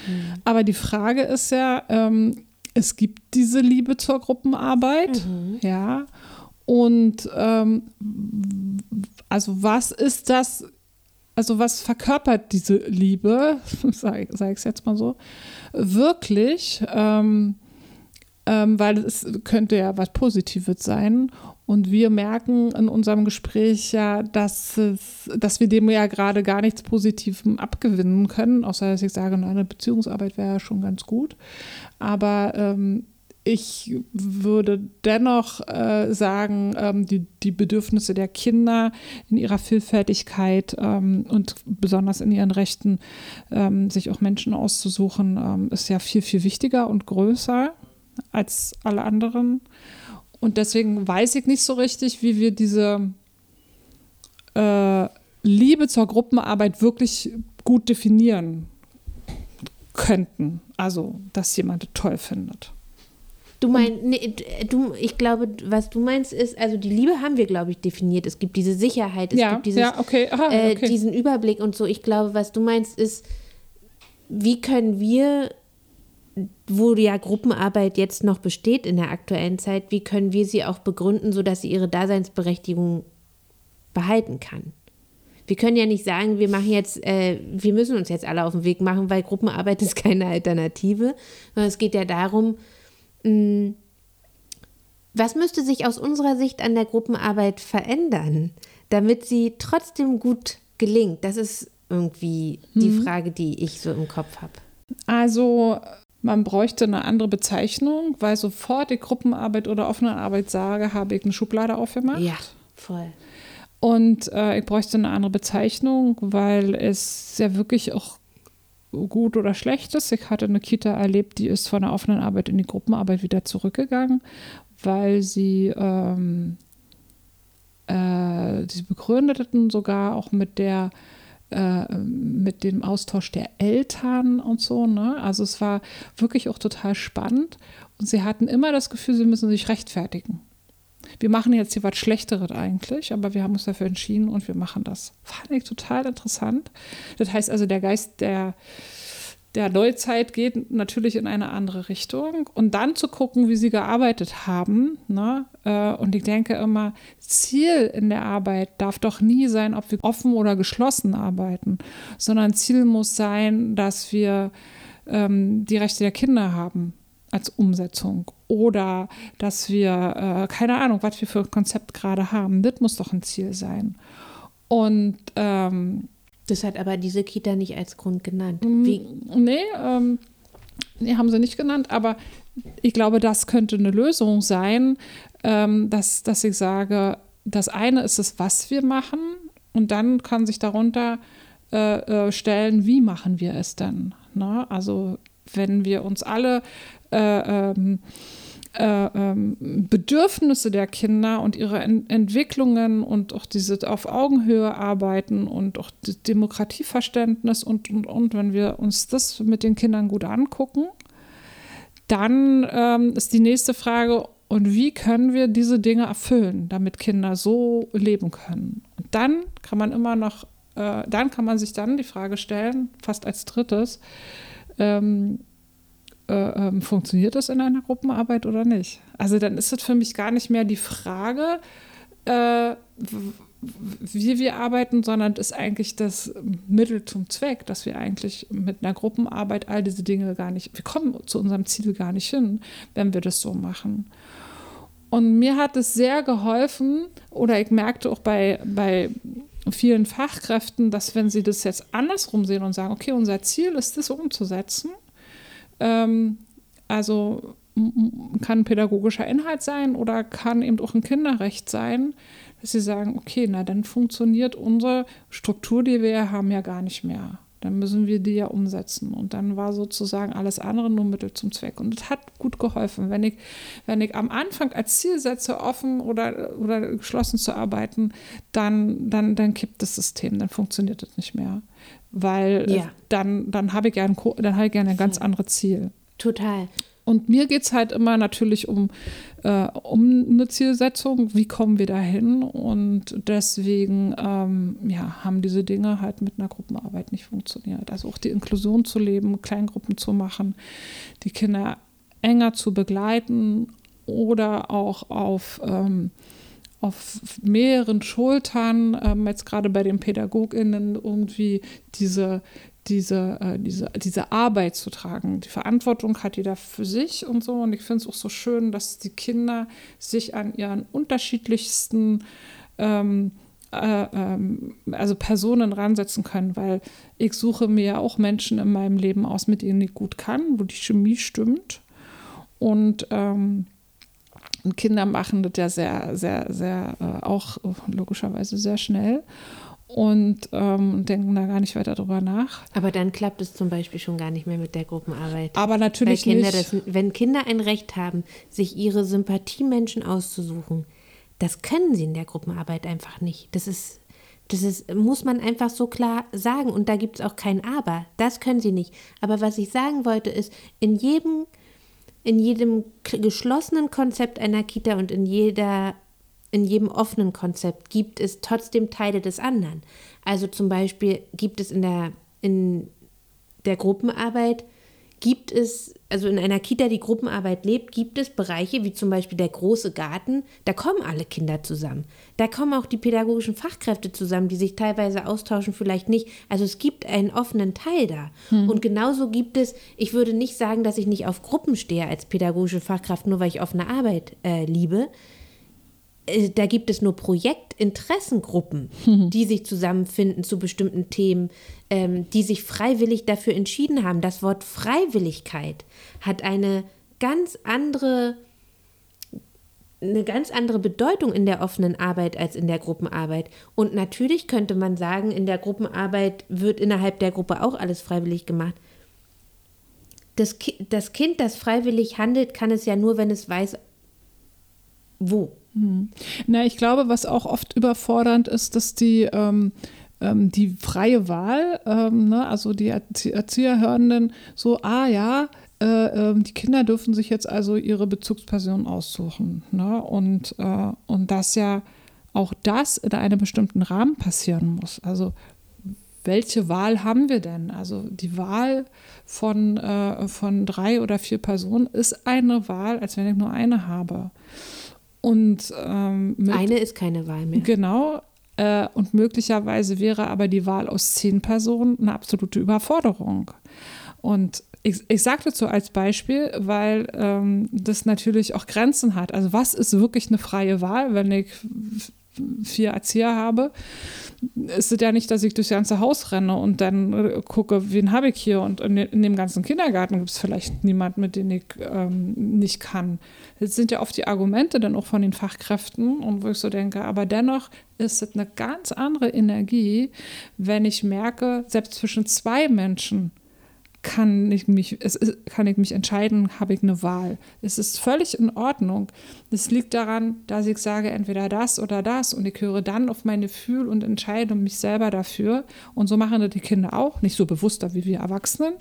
Mhm. Aber die Frage ist ja, ähm, es gibt diese Liebe zur Gruppenarbeit, mhm. ja. Und ähm, also was ist das, also was verkörpert diese Liebe, sage [LAUGHS] sag ich es jetzt mal so, wirklich? Ähm, ähm, weil es könnte ja was Positives sein. Und wir merken in unserem Gespräch ja, dass, es, dass wir dem ja gerade gar nichts Positives abgewinnen können, außer dass ich sage, eine Beziehungsarbeit wäre ja schon ganz gut. Aber ähm, ich würde dennoch äh, sagen, ähm, die, die Bedürfnisse der Kinder in ihrer Vielfältigkeit ähm, und besonders in ihren Rechten, ähm, sich auch Menschen auszusuchen, ähm, ist ja viel, viel wichtiger und größer als alle anderen. Und deswegen weiß ich nicht so richtig, wie wir diese äh, Liebe zur Gruppenarbeit wirklich gut definieren könnten. Also, dass jemand toll findet. Du meinst, nee, du, ich glaube, was du meinst ist, also die Liebe haben wir, glaube ich, definiert. Es gibt diese Sicherheit, es ja, gibt dieses, ja, okay. Aha, äh, okay. diesen Überblick und so. Ich glaube, was du meinst ist, wie können wir wo ja Gruppenarbeit jetzt noch besteht in der aktuellen Zeit, wie können wir sie auch begründen, sodass sie ihre Daseinsberechtigung behalten kann? Wir können ja nicht sagen, wir machen jetzt, äh, wir müssen uns jetzt alle auf den Weg machen, weil Gruppenarbeit [LAUGHS] ist keine Alternative, sondern es geht ja darum, was müsste sich aus unserer Sicht an der Gruppenarbeit verändern, damit sie trotzdem gut gelingt? Das ist irgendwie die mhm. Frage, die ich so im Kopf habe. Also man bräuchte eine andere Bezeichnung, weil sofort die Gruppenarbeit oder offene Arbeit sage, habe ich eine Schublade aufgemacht. Ja, voll. Und äh, ich bräuchte eine andere Bezeichnung, weil es ja wirklich auch gut oder schlecht ist. Ich hatte eine Kita erlebt, die ist von der offenen Arbeit in die Gruppenarbeit wieder zurückgegangen, weil sie, ähm, äh, sie begründeten sogar auch mit der äh, mit dem Austausch der Eltern und so. Ne? Also es war wirklich auch total spannend. Und sie hatten immer das Gefühl, sie müssen sich rechtfertigen. Wir machen jetzt hier was Schlechteres eigentlich, aber wir haben uns dafür entschieden und wir machen das. Fand ich total interessant. Das heißt also, der Geist der der Neuzeit geht natürlich in eine andere Richtung. Und dann zu gucken, wie sie gearbeitet haben. Ne? Äh, und ich denke immer, Ziel in der Arbeit darf doch nie sein, ob wir offen oder geschlossen arbeiten, sondern Ziel muss sein, dass wir ähm, die Rechte der Kinder haben als Umsetzung oder dass wir, äh, keine Ahnung, was wir für ein Konzept gerade haben. Das muss doch ein Ziel sein. Und ähm, das hat aber diese Kita nicht als Grund genannt. Mm, Wie? Nee, ähm, Nee, haben sie nicht genannt, aber ich glaube, das könnte eine Lösung sein, ähm, dass, dass ich sage, das eine ist es, was wir machen, und dann kann sich darunter äh, äh, stellen, wie machen wir es denn? Ne? Also wenn wir uns alle äh, ähm, äh, ähm, Bedürfnisse der Kinder und ihre Ent Entwicklungen und auch diese auf Augenhöhe arbeiten und auch das Demokratieverständnis und, und, und, wenn wir uns das mit den Kindern gut angucken, dann ähm, ist die nächste Frage, und wie können wir diese Dinge erfüllen, damit Kinder so leben können? Und dann kann man immer noch, äh, dann kann man sich dann die Frage stellen, fast als drittes, ähm, äh, ähm, funktioniert das in einer Gruppenarbeit oder nicht? Also dann ist es für mich gar nicht mehr die Frage, äh, wie wir arbeiten, sondern es ist eigentlich das Mittel zum Zweck, dass wir eigentlich mit einer Gruppenarbeit all diese Dinge gar nicht, wir kommen zu unserem Ziel gar nicht hin, wenn wir das so machen. Und mir hat es sehr geholfen, oder ich merkte auch bei, bei vielen Fachkräften, dass wenn sie das jetzt andersrum sehen und sagen, okay, unser Ziel ist das umzusetzen, ähm, also kann pädagogischer Inhalt sein oder kann eben auch ein Kinderrecht sein, dass sie sagen, okay, na dann funktioniert unsere Struktur, die wir haben, ja gar nicht mehr. Dann müssen wir die ja umsetzen. Und dann war sozusagen alles andere nur Mittel zum Zweck. Und das hat gut geholfen. Wenn ich, wenn ich am Anfang als Ziel setze, offen oder, oder geschlossen zu arbeiten, dann, dann, dann kippt das System, dann funktioniert das nicht mehr. Weil äh, ja. dann, dann habe ich gerne dann habe ich gerne ein ganz anderes Ziel. Total. Und mir geht es halt immer natürlich um, äh, um eine Zielsetzung, wie kommen wir dahin? Und deswegen ähm, ja, haben diese Dinge halt mit einer Gruppenarbeit nicht funktioniert. Also auch die Inklusion zu leben, Kleingruppen zu machen, die Kinder enger zu begleiten oder auch auf, ähm, auf mehreren Schultern, ähm, jetzt gerade bei den PädagogInnen, irgendwie diese, diese, äh, diese, diese Arbeit zu tragen. Die Verantwortung hat jeder für sich und so. Und ich finde es auch so schön, dass die Kinder sich an ihren unterschiedlichsten ähm, äh, ähm, also Personen ransetzen können, weil ich suche mir ja auch Menschen in meinem Leben aus, mit denen ich gut kann, wo die Chemie stimmt. Und ähm, Kinder machen das ja sehr, sehr, sehr, äh, auch logischerweise sehr schnell und ähm, denken da gar nicht weiter drüber nach. Aber dann klappt es zum Beispiel schon gar nicht mehr mit der Gruppenarbeit. Aber natürlich Kinder nicht. Das, wenn Kinder ein Recht haben, sich ihre Sympathiemenschen auszusuchen, das können sie in der Gruppenarbeit einfach nicht. Das ist, das ist, muss man einfach so klar sagen. Und da gibt es auch kein Aber. Das können sie nicht. Aber was ich sagen wollte, ist, in jedem, in jedem geschlossenen Konzept einer Kita und in jeder in jedem offenen Konzept gibt es trotzdem Teile des anderen. Also zum Beispiel gibt es in der, in der Gruppenarbeit, gibt es, also in einer Kita, die Gruppenarbeit lebt, gibt es Bereiche wie zum Beispiel der große Garten, da kommen alle Kinder zusammen. Da kommen auch die pädagogischen Fachkräfte zusammen, die sich teilweise austauschen, vielleicht nicht. Also es gibt einen offenen Teil da. Hm. Und genauso gibt es, ich würde nicht sagen, dass ich nicht auf Gruppen stehe als pädagogische Fachkraft, nur weil ich offene Arbeit äh, liebe. Äh, da gibt es nur Projektinteressengruppen, mhm. die sich zusammenfinden zu bestimmten Themen, ähm, die sich freiwillig dafür entschieden haben. Das Wort Freiwilligkeit hat eine ganz andere eine ganz andere Bedeutung in der offenen Arbeit als in der Gruppenarbeit. Und natürlich könnte man sagen, in der Gruppenarbeit wird innerhalb der Gruppe auch alles freiwillig gemacht. Das, Ki das Kind, das freiwillig handelt, kann es ja nur, wenn es weiß, wo. Hm. Na, ich glaube, was auch oft überfordernd ist, dass die ähm, ähm, die freie Wahl, ähm, ne, also die Erzieher hören dann so, ah ja, äh, ähm, die Kinder dürfen sich jetzt also ihre Bezugsperson aussuchen. Ne? Und, äh, und dass ja auch das in einem bestimmten Rahmen passieren muss. Also welche Wahl haben wir denn? Also die Wahl von, äh, von drei oder vier Personen ist eine Wahl, als wenn ich nur eine habe. Und ähm, eine ist keine Wahl mehr. Genau. Äh, und möglicherweise wäre aber die Wahl aus zehn Personen eine absolute Überforderung. Und ich, ich sage dazu als Beispiel, weil ähm, das natürlich auch Grenzen hat. Also was ist wirklich eine freie Wahl, wenn ich vier Erzieher habe, ist es ja nicht, dass ich durchs ganze Haus renne und dann äh, gucke, wen habe ich hier. Und in, in dem ganzen Kindergarten gibt es vielleicht niemanden, mit dem ich ähm, nicht kann. Das sind ja oft die Argumente dann auch von den Fachkräften und wo ich so denke, aber dennoch ist es eine ganz andere Energie, wenn ich merke, selbst zwischen zwei Menschen kann ich mich, es ist, kann ich mich entscheiden, habe ich eine Wahl. Es ist völlig in Ordnung. Es liegt daran, dass ich sage, entweder das oder das und ich höre dann auf meine Fühl- und entscheide mich selber dafür. Und so machen das die Kinder auch, nicht so bewusster wie wir Erwachsenen.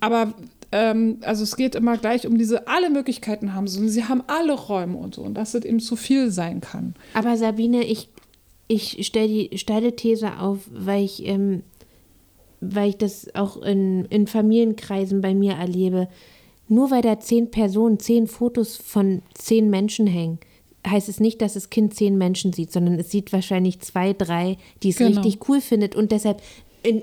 Aber ähm, also es geht immer gleich um diese, alle Möglichkeiten haben sie und sie haben alle Räume und so und dass es eben zu viel sein kann. Aber Sabine, ich, ich stelle die steile These auf, weil ich ähm, weil ich das auch in, in Familienkreisen bei mir erlebe, nur weil da zehn Personen, zehn Fotos von zehn Menschen hängen, heißt es nicht, dass das Kind zehn Menschen sieht, sondern es sieht wahrscheinlich zwei, drei, die es genau. richtig cool findet. Und deshalb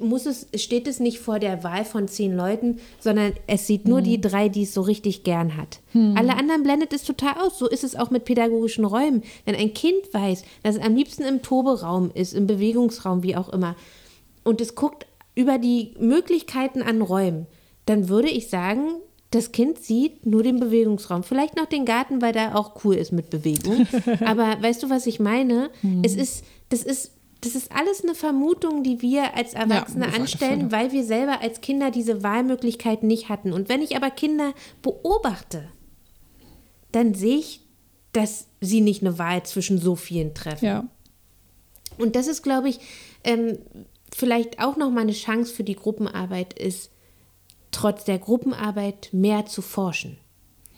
muss es, steht es nicht vor der Wahl von zehn Leuten, sondern es sieht nur hm. die drei, die es so richtig gern hat. Hm. Alle anderen blendet es total aus. So ist es auch mit pädagogischen Räumen. Wenn ein Kind weiß, dass es am liebsten im Toberaum ist, im Bewegungsraum, wie auch immer, und es guckt über die Möglichkeiten an Räumen, dann würde ich sagen, das Kind sieht nur den Bewegungsraum. Vielleicht noch den Garten, weil da auch cool ist mit Bewegung. [LAUGHS] Aber weißt du, was ich meine? Hm. Es ist, das ist, das ist alles eine Vermutung, die wir als Erwachsene ja, anstellen, weil wir selber als Kinder diese Wahlmöglichkeiten nicht hatten. Und wenn ich aber Kinder beobachte, dann sehe ich, dass sie nicht eine Wahl zwischen so vielen treffen. Ja. Und das ist, glaube ich, ähm, vielleicht auch noch mal eine Chance für die Gruppenarbeit ist, trotz der Gruppenarbeit mehr zu forschen.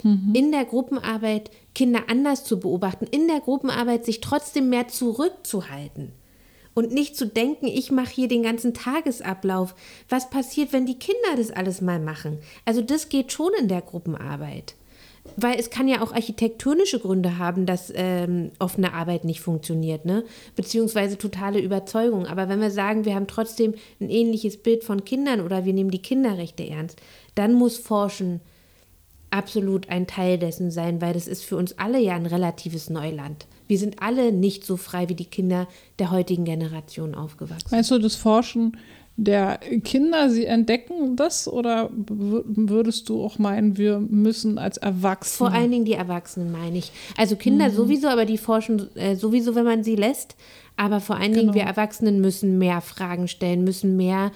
Mhm. In der Gruppenarbeit Kinder anders zu beobachten, in der Gruppenarbeit sich trotzdem mehr zurückzuhalten und nicht zu denken, ich mache hier den ganzen Tagesablauf. Was passiert, wenn die Kinder das alles mal machen? Also das geht schon in der Gruppenarbeit. Weil es kann ja auch architektonische Gründe haben, dass ähm, offene Arbeit nicht funktioniert, ne? Beziehungsweise totale Überzeugung. Aber wenn wir sagen, wir haben trotzdem ein ähnliches Bild von Kindern oder wir nehmen die Kinderrechte ernst, dann muss Forschen absolut ein Teil dessen sein, weil das ist für uns alle ja ein relatives Neuland. Wir sind alle nicht so frei wie die Kinder der heutigen Generation aufgewachsen. Meinst du, das Forschen der Kinder, sie entdecken das oder würdest du auch meinen, wir müssen als Erwachsene? Vor allen Dingen die Erwachsenen meine ich. Also Kinder mhm. sowieso, aber die forschen äh, sowieso, wenn man sie lässt. Aber vor allen Dingen genau. wir Erwachsenen müssen mehr Fragen stellen, müssen mehr,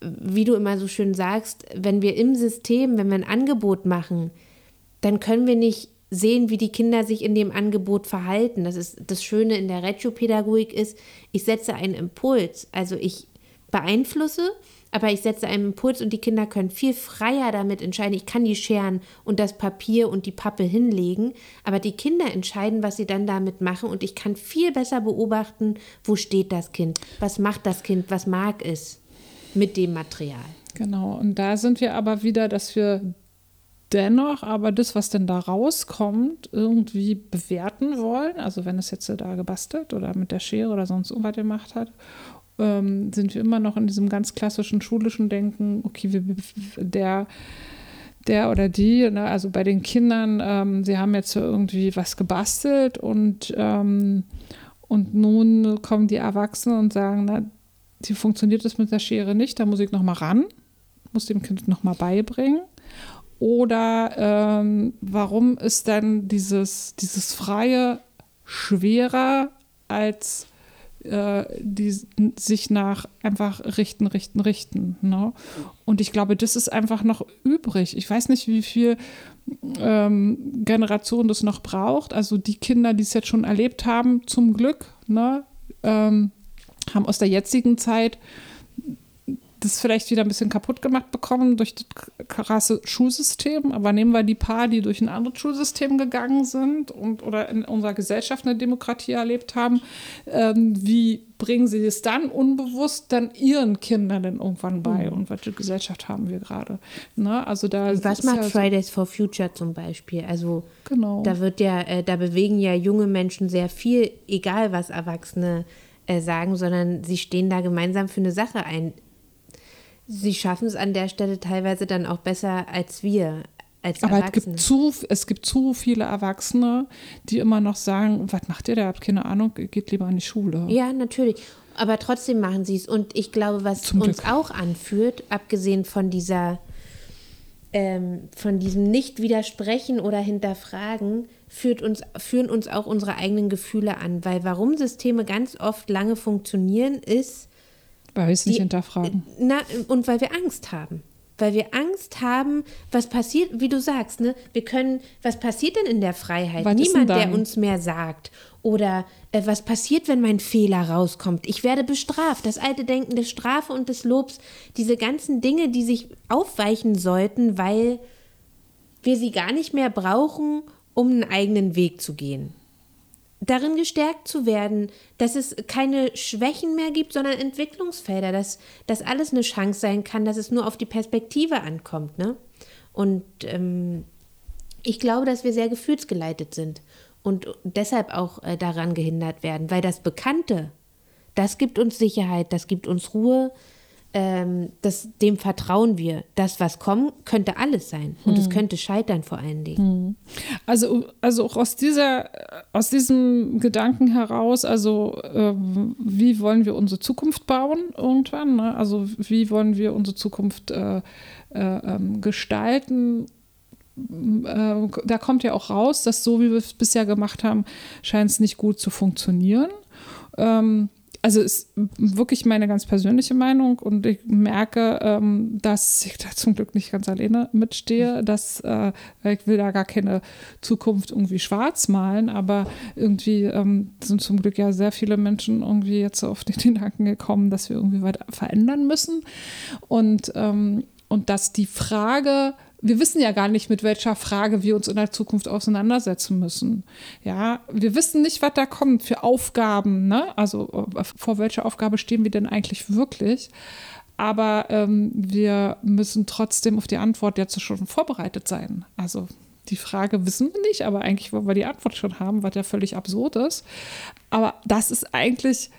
wie du immer so schön sagst, wenn wir im System, wenn wir ein Angebot machen, dann können wir nicht sehen, wie die Kinder sich in dem Angebot verhalten. Das ist das Schöne in der Regiopädagogik ist, ich setze einen Impuls. Also ich beeinflusse, aber ich setze einen Impuls und die Kinder können viel freier damit entscheiden. Ich kann die Scheren und das Papier und die Pappe hinlegen, aber die Kinder entscheiden, was sie dann damit machen und ich kann viel besser beobachten, wo steht das Kind, was macht das Kind, was mag es mit dem Material. Genau, und da sind wir aber wieder, dass wir dennoch aber das, was denn da rauskommt, irgendwie bewerten wollen. Also wenn es jetzt da gebastelt oder mit der Schere oder sonst irgendwas gemacht hat ähm, sind wir immer noch in diesem ganz klassischen schulischen Denken, okay, wir, der, der oder die, ne, also bei den Kindern, ähm, sie haben jetzt irgendwie was gebastelt und, ähm, und nun kommen die Erwachsenen und sagen, na, wie funktioniert das mit der Schere nicht, da muss ich nochmal ran, muss dem Kind nochmal beibringen. Oder ähm, warum ist dann dieses, dieses Freie schwerer als äh, die sich nach einfach richten, richten, richten. Ne? Und ich glaube, das ist einfach noch übrig. Ich weiß nicht, wie viel ähm, Generation das noch braucht. Also die Kinder, die es jetzt schon erlebt haben, zum Glück, ne, ähm, haben aus der jetzigen Zeit das vielleicht wieder ein bisschen kaputt gemacht bekommen durch das krasse Schulsystem. Aber nehmen wir die paar, die durch ein anderes Schulsystem gegangen sind und oder in unserer Gesellschaft eine Demokratie erlebt haben, ähm, wie bringen sie es dann unbewusst dann ihren Kindern denn irgendwann bei? Mhm. Und welche Gesellschaft haben wir gerade? Ne? Also da Was macht ja Fridays for Future zum Beispiel? Also genau. da wird ja, äh, da bewegen ja junge Menschen sehr viel, egal was Erwachsene äh, sagen, sondern sie stehen da gemeinsam für eine Sache ein sie schaffen es an der Stelle teilweise dann auch besser als wir. als Aber es gibt, zu, es gibt zu viele Erwachsene, die immer noch sagen, was macht ihr da? Habt keine Ahnung, geht lieber in die Schule. Ja, natürlich. Aber trotzdem machen sie es. Und ich glaube, was Zum uns Glück. auch anführt, abgesehen von dieser, ähm, von diesem Nicht-Widersprechen oder Hinterfragen, führt uns, führen uns auch unsere eigenen Gefühle an. Weil warum Systeme ganz oft lange funktionieren, ist, Weil wir es nicht hinterfragen. na, und weil wir Angst haben. Weil wir Angst haben, was passiert, wie du sagst, ne? Wir können, was passiert denn in der Freiheit? Was Niemand, der uns mehr sagt. Oder äh, was passiert, wenn mein Fehler rauskommt? Ich werde bestraft. Das alte Denken des Strafe und des Lobs, diese ganzen Dinge, die sich aufweichen sollten, weil wir sie gar nicht mehr brauchen, um einen eigenen Weg zu gehen darin gestärkt zu werden, dass es keine Schwächen mehr gibt, sondern Entwicklungsfelder, dass das alles eine Chance sein kann, dass es nur auf die Perspektive ankommt. Ne? Und ähm, ich glaube, dass wir sehr gefühlsgeleitet sind und deshalb auch äh, daran gehindert werden, weil das Bekannte, das gibt uns Sicherheit, das gibt uns Ruhe, ähm, das, dem vertrauen wir. Das, was kommt, könnte alles sein und es könnte scheitern vor allen Dingen. Also, also auch aus dieser, aus diesem Gedanken heraus, also ähm, wie wollen wir unsere Zukunft bauen irgendwann? Ne? Also wie wollen wir unsere Zukunft äh, äh, ähm, gestalten? Äh, da kommt ja auch raus, dass so wie wir es bisher gemacht haben, scheint es nicht gut zu funktionieren. Ähm, also ist wirklich meine ganz persönliche Meinung und ich merke, ähm, dass ich da zum Glück nicht ganz alleine mitstehe, dass äh, ich will da gar keine Zukunft irgendwie schwarz malen, aber irgendwie ähm, sind zum Glück ja sehr viele Menschen irgendwie jetzt auf den [LAUGHS] Gedanken gekommen, dass wir irgendwie was verändern müssen. Und, ähm, und dass die Frage, wir wissen ja gar nicht, mit welcher Frage wir uns in der Zukunft auseinandersetzen müssen. Ja, wir wissen nicht, was da kommt für Aufgaben. Ne? Also vor welcher Aufgabe stehen wir denn eigentlich wirklich? Aber ähm, wir müssen trotzdem auf die Antwort jetzt schon vorbereitet sein. Also die Frage wissen wir nicht, aber eigentlich wollen wir die Antwort schon haben, was ja völlig absurd ist. Aber das ist eigentlich,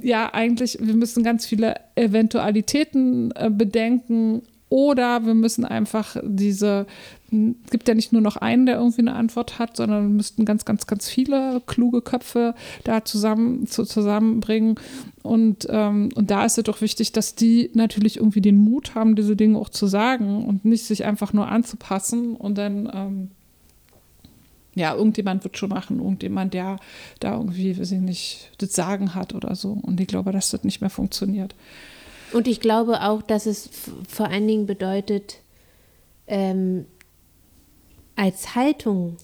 ja, eigentlich, wir müssen ganz viele Eventualitäten äh, bedenken oder wir müssen einfach diese, es gibt ja nicht nur noch einen, der irgendwie eine Antwort hat, sondern wir müssten ganz, ganz, ganz viele kluge Köpfe da zusammen, zu, zusammenbringen. Und, ähm, und da ist es doch wichtig, dass die natürlich irgendwie den Mut haben, diese Dinge auch zu sagen und nicht sich einfach nur anzupassen und dann, ähm, ja, irgendjemand wird schon machen, irgendjemand, der da irgendwie, weiß ich nicht, das Sagen hat oder so. Und ich glaube, dass das nicht mehr funktioniert. Und ich glaube auch, dass es vor allen Dingen bedeutet, ähm, als Haltung,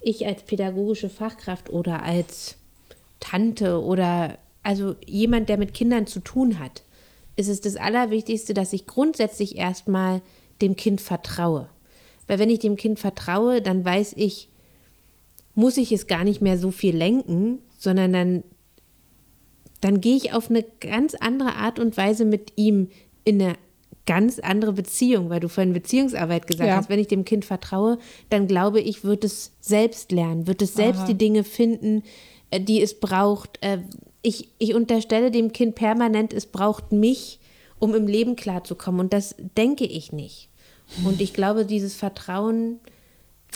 ich als pädagogische Fachkraft oder als Tante oder also jemand, der mit Kindern zu tun hat, ist es das Allerwichtigste, dass ich grundsätzlich erstmal dem Kind vertraue. Weil wenn ich dem Kind vertraue, dann weiß ich, muss ich es gar nicht mehr so viel lenken, sondern dann dann gehe ich auf eine ganz andere Art und Weise mit ihm in eine ganz andere Beziehung, weil du vorhin Beziehungsarbeit gesagt Ja. hast. Wenn ich dem Kind vertraue, dann glaube ich, wird es selbst lernen, wird es selbst Aha. die Dinge finden, äh, die es braucht. Äh, Ich, ich unterstelle dem Kind permanent, es braucht mich, um im Leben klarzukommen. Und das denke ich nicht. Und ich glaube, dieses Vertrauen,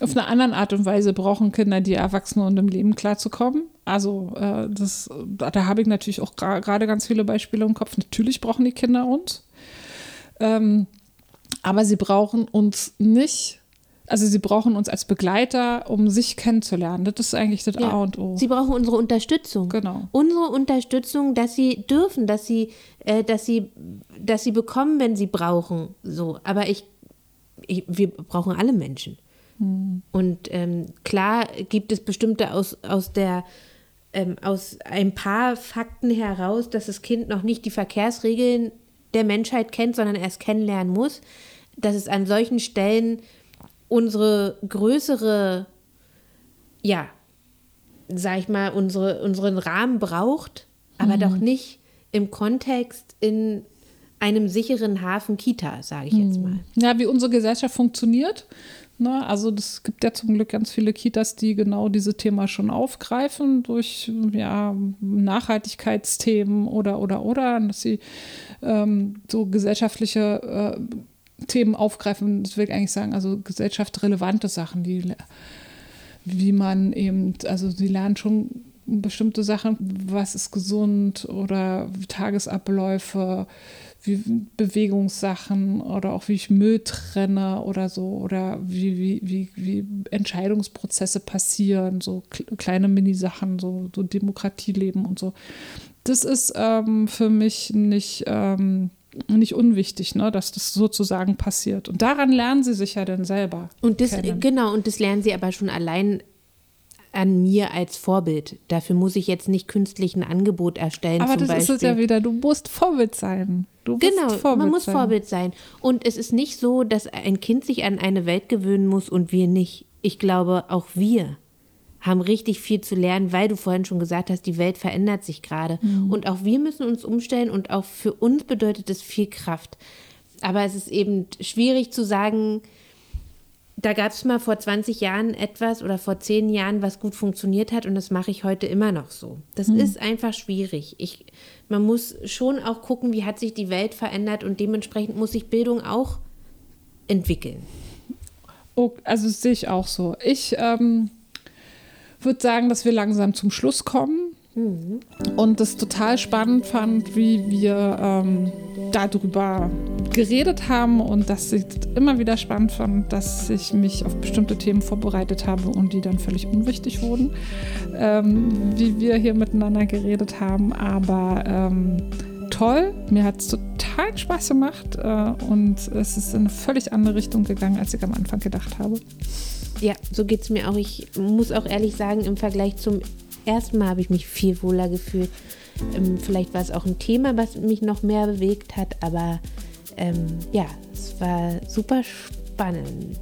Auf eine andere Art und Weise brauchen Kinder die Erwachsenen und im Leben klarzukommen. Also äh, das, da, habe ich natürlich auch gra- gerade ganz viele Beispiele im Kopf. Natürlich brauchen die Kinder uns. Ähm, aber sie brauchen uns nicht, also sie brauchen uns als Begleiter, um sich kennenzulernen. Das ist eigentlich das A Ja. und O. Sie brauchen unsere Unterstützung. Genau. Unsere Unterstützung, dass sie dürfen, dass sie, äh, dass sie, dass sie bekommen, wenn sie brauchen. So, aber ich, ich wir brauchen alle Menschen. Und ähm, klar gibt es bestimmte aus, aus der ähm, aus ein paar Fakten heraus, dass das Kind noch nicht die Verkehrsregeln der Menschheit kennt, sondern erst kennenlernen muss, dass es an solchen Stellen unsere größere, ja, sag ich mal, unsere, unseren Rahmen braucht, aber doch nicht im Kontext in einem sicheren Hafen Kita, sage ich jetzt mal. Ja, wie unsere Gesellschaft funktioniert. Ne? Also es gibt ja zum Glück ganz viele Kitas, die genau diese Thema schon aufgreifen durch ja, Nachhaltigkeitsthemen oder oder oder, dass sie ähm, so gesellschaftliche äh, Themen aufgreifen, das will ich eigentlich sagen, also gesellschaftsrelevante Sachen, die wie man eben, also sie lernen schon bestimmte Sachen, was ist gesund oder Tagesabläufe, wie Bewegungssachen oder auch wie ich Müll trenne oder so oder wie, wie, wie, wie Entscheidungsprozesse passieren, so kleine Mini-Sachen, so, so Demokratieleben und so. Das ist ähm, für mich nicht, ähm, nicht unwichtig, ne, dass das sozusagen passiert. Und daran lernen sie sich ja dann selber. Und das, kennen. genau, und das lernen sie aber schon allein an mir als Vorbild. Dafür muss ich jetzt nicht künstlich ein Angebot erstellen. Aber das Beispiel. ist es ja wieder. Du musst Vorbild sein. Du genau, Vorbild man muss sein. Vorbild sein. Und es ist nicht so, dass ein Kind sich an eine Welt gewöhnen muss und wir nicht. Ich glaube, auch wir haben richtig viel zu lernen, weil du vorhin schon gesagt hast, die Welt verändert sich gerade. Mhm. Und auch wir müssen uns umstellen und auch für uns bedeutet es viel Kraft. Aber es ist eben schwierig zu sagen, da gab es mal vor 20 Jahren etwas oder vor 10 Jahren, was gut funktioniert hat und das mache ich heute immer noch so. Das mhm. ist einfach schwierig. Ich, man muss schon auch gucken, wie hat sich die Welt verändert und dementsprechend muss sich Bildung auch entwickeln. Oh, also sehe ich auch so. Ich ähm, würde sagen, dass wir langsam zum Schluss kommen. Und das total spannend fand, wie wir ähm, darüber geredet haben und dass ich immer wieder spannend fand, dass ich mich auf bestimmte Themen vorbereitet habe und die dann völlig unwichtig wurden, ähm, wie wir hier miteinander geredet haben. Aber ähm, toll, mir hat es total Spaß gemacht äh, und es ist in eine völlig andere Richtung gegangen, als ich am Anfang gedacht habe. Ja, so geht es mir auch. Ich muss auch ehrlich sagen, im Vergleich zum ersten Mal habe ich mich viel wohler gefühlt. Ähm, vielleicht war es auch ein Thema, was mich noch mehr bewegt hat, aber ähm, ja, es war super spannend.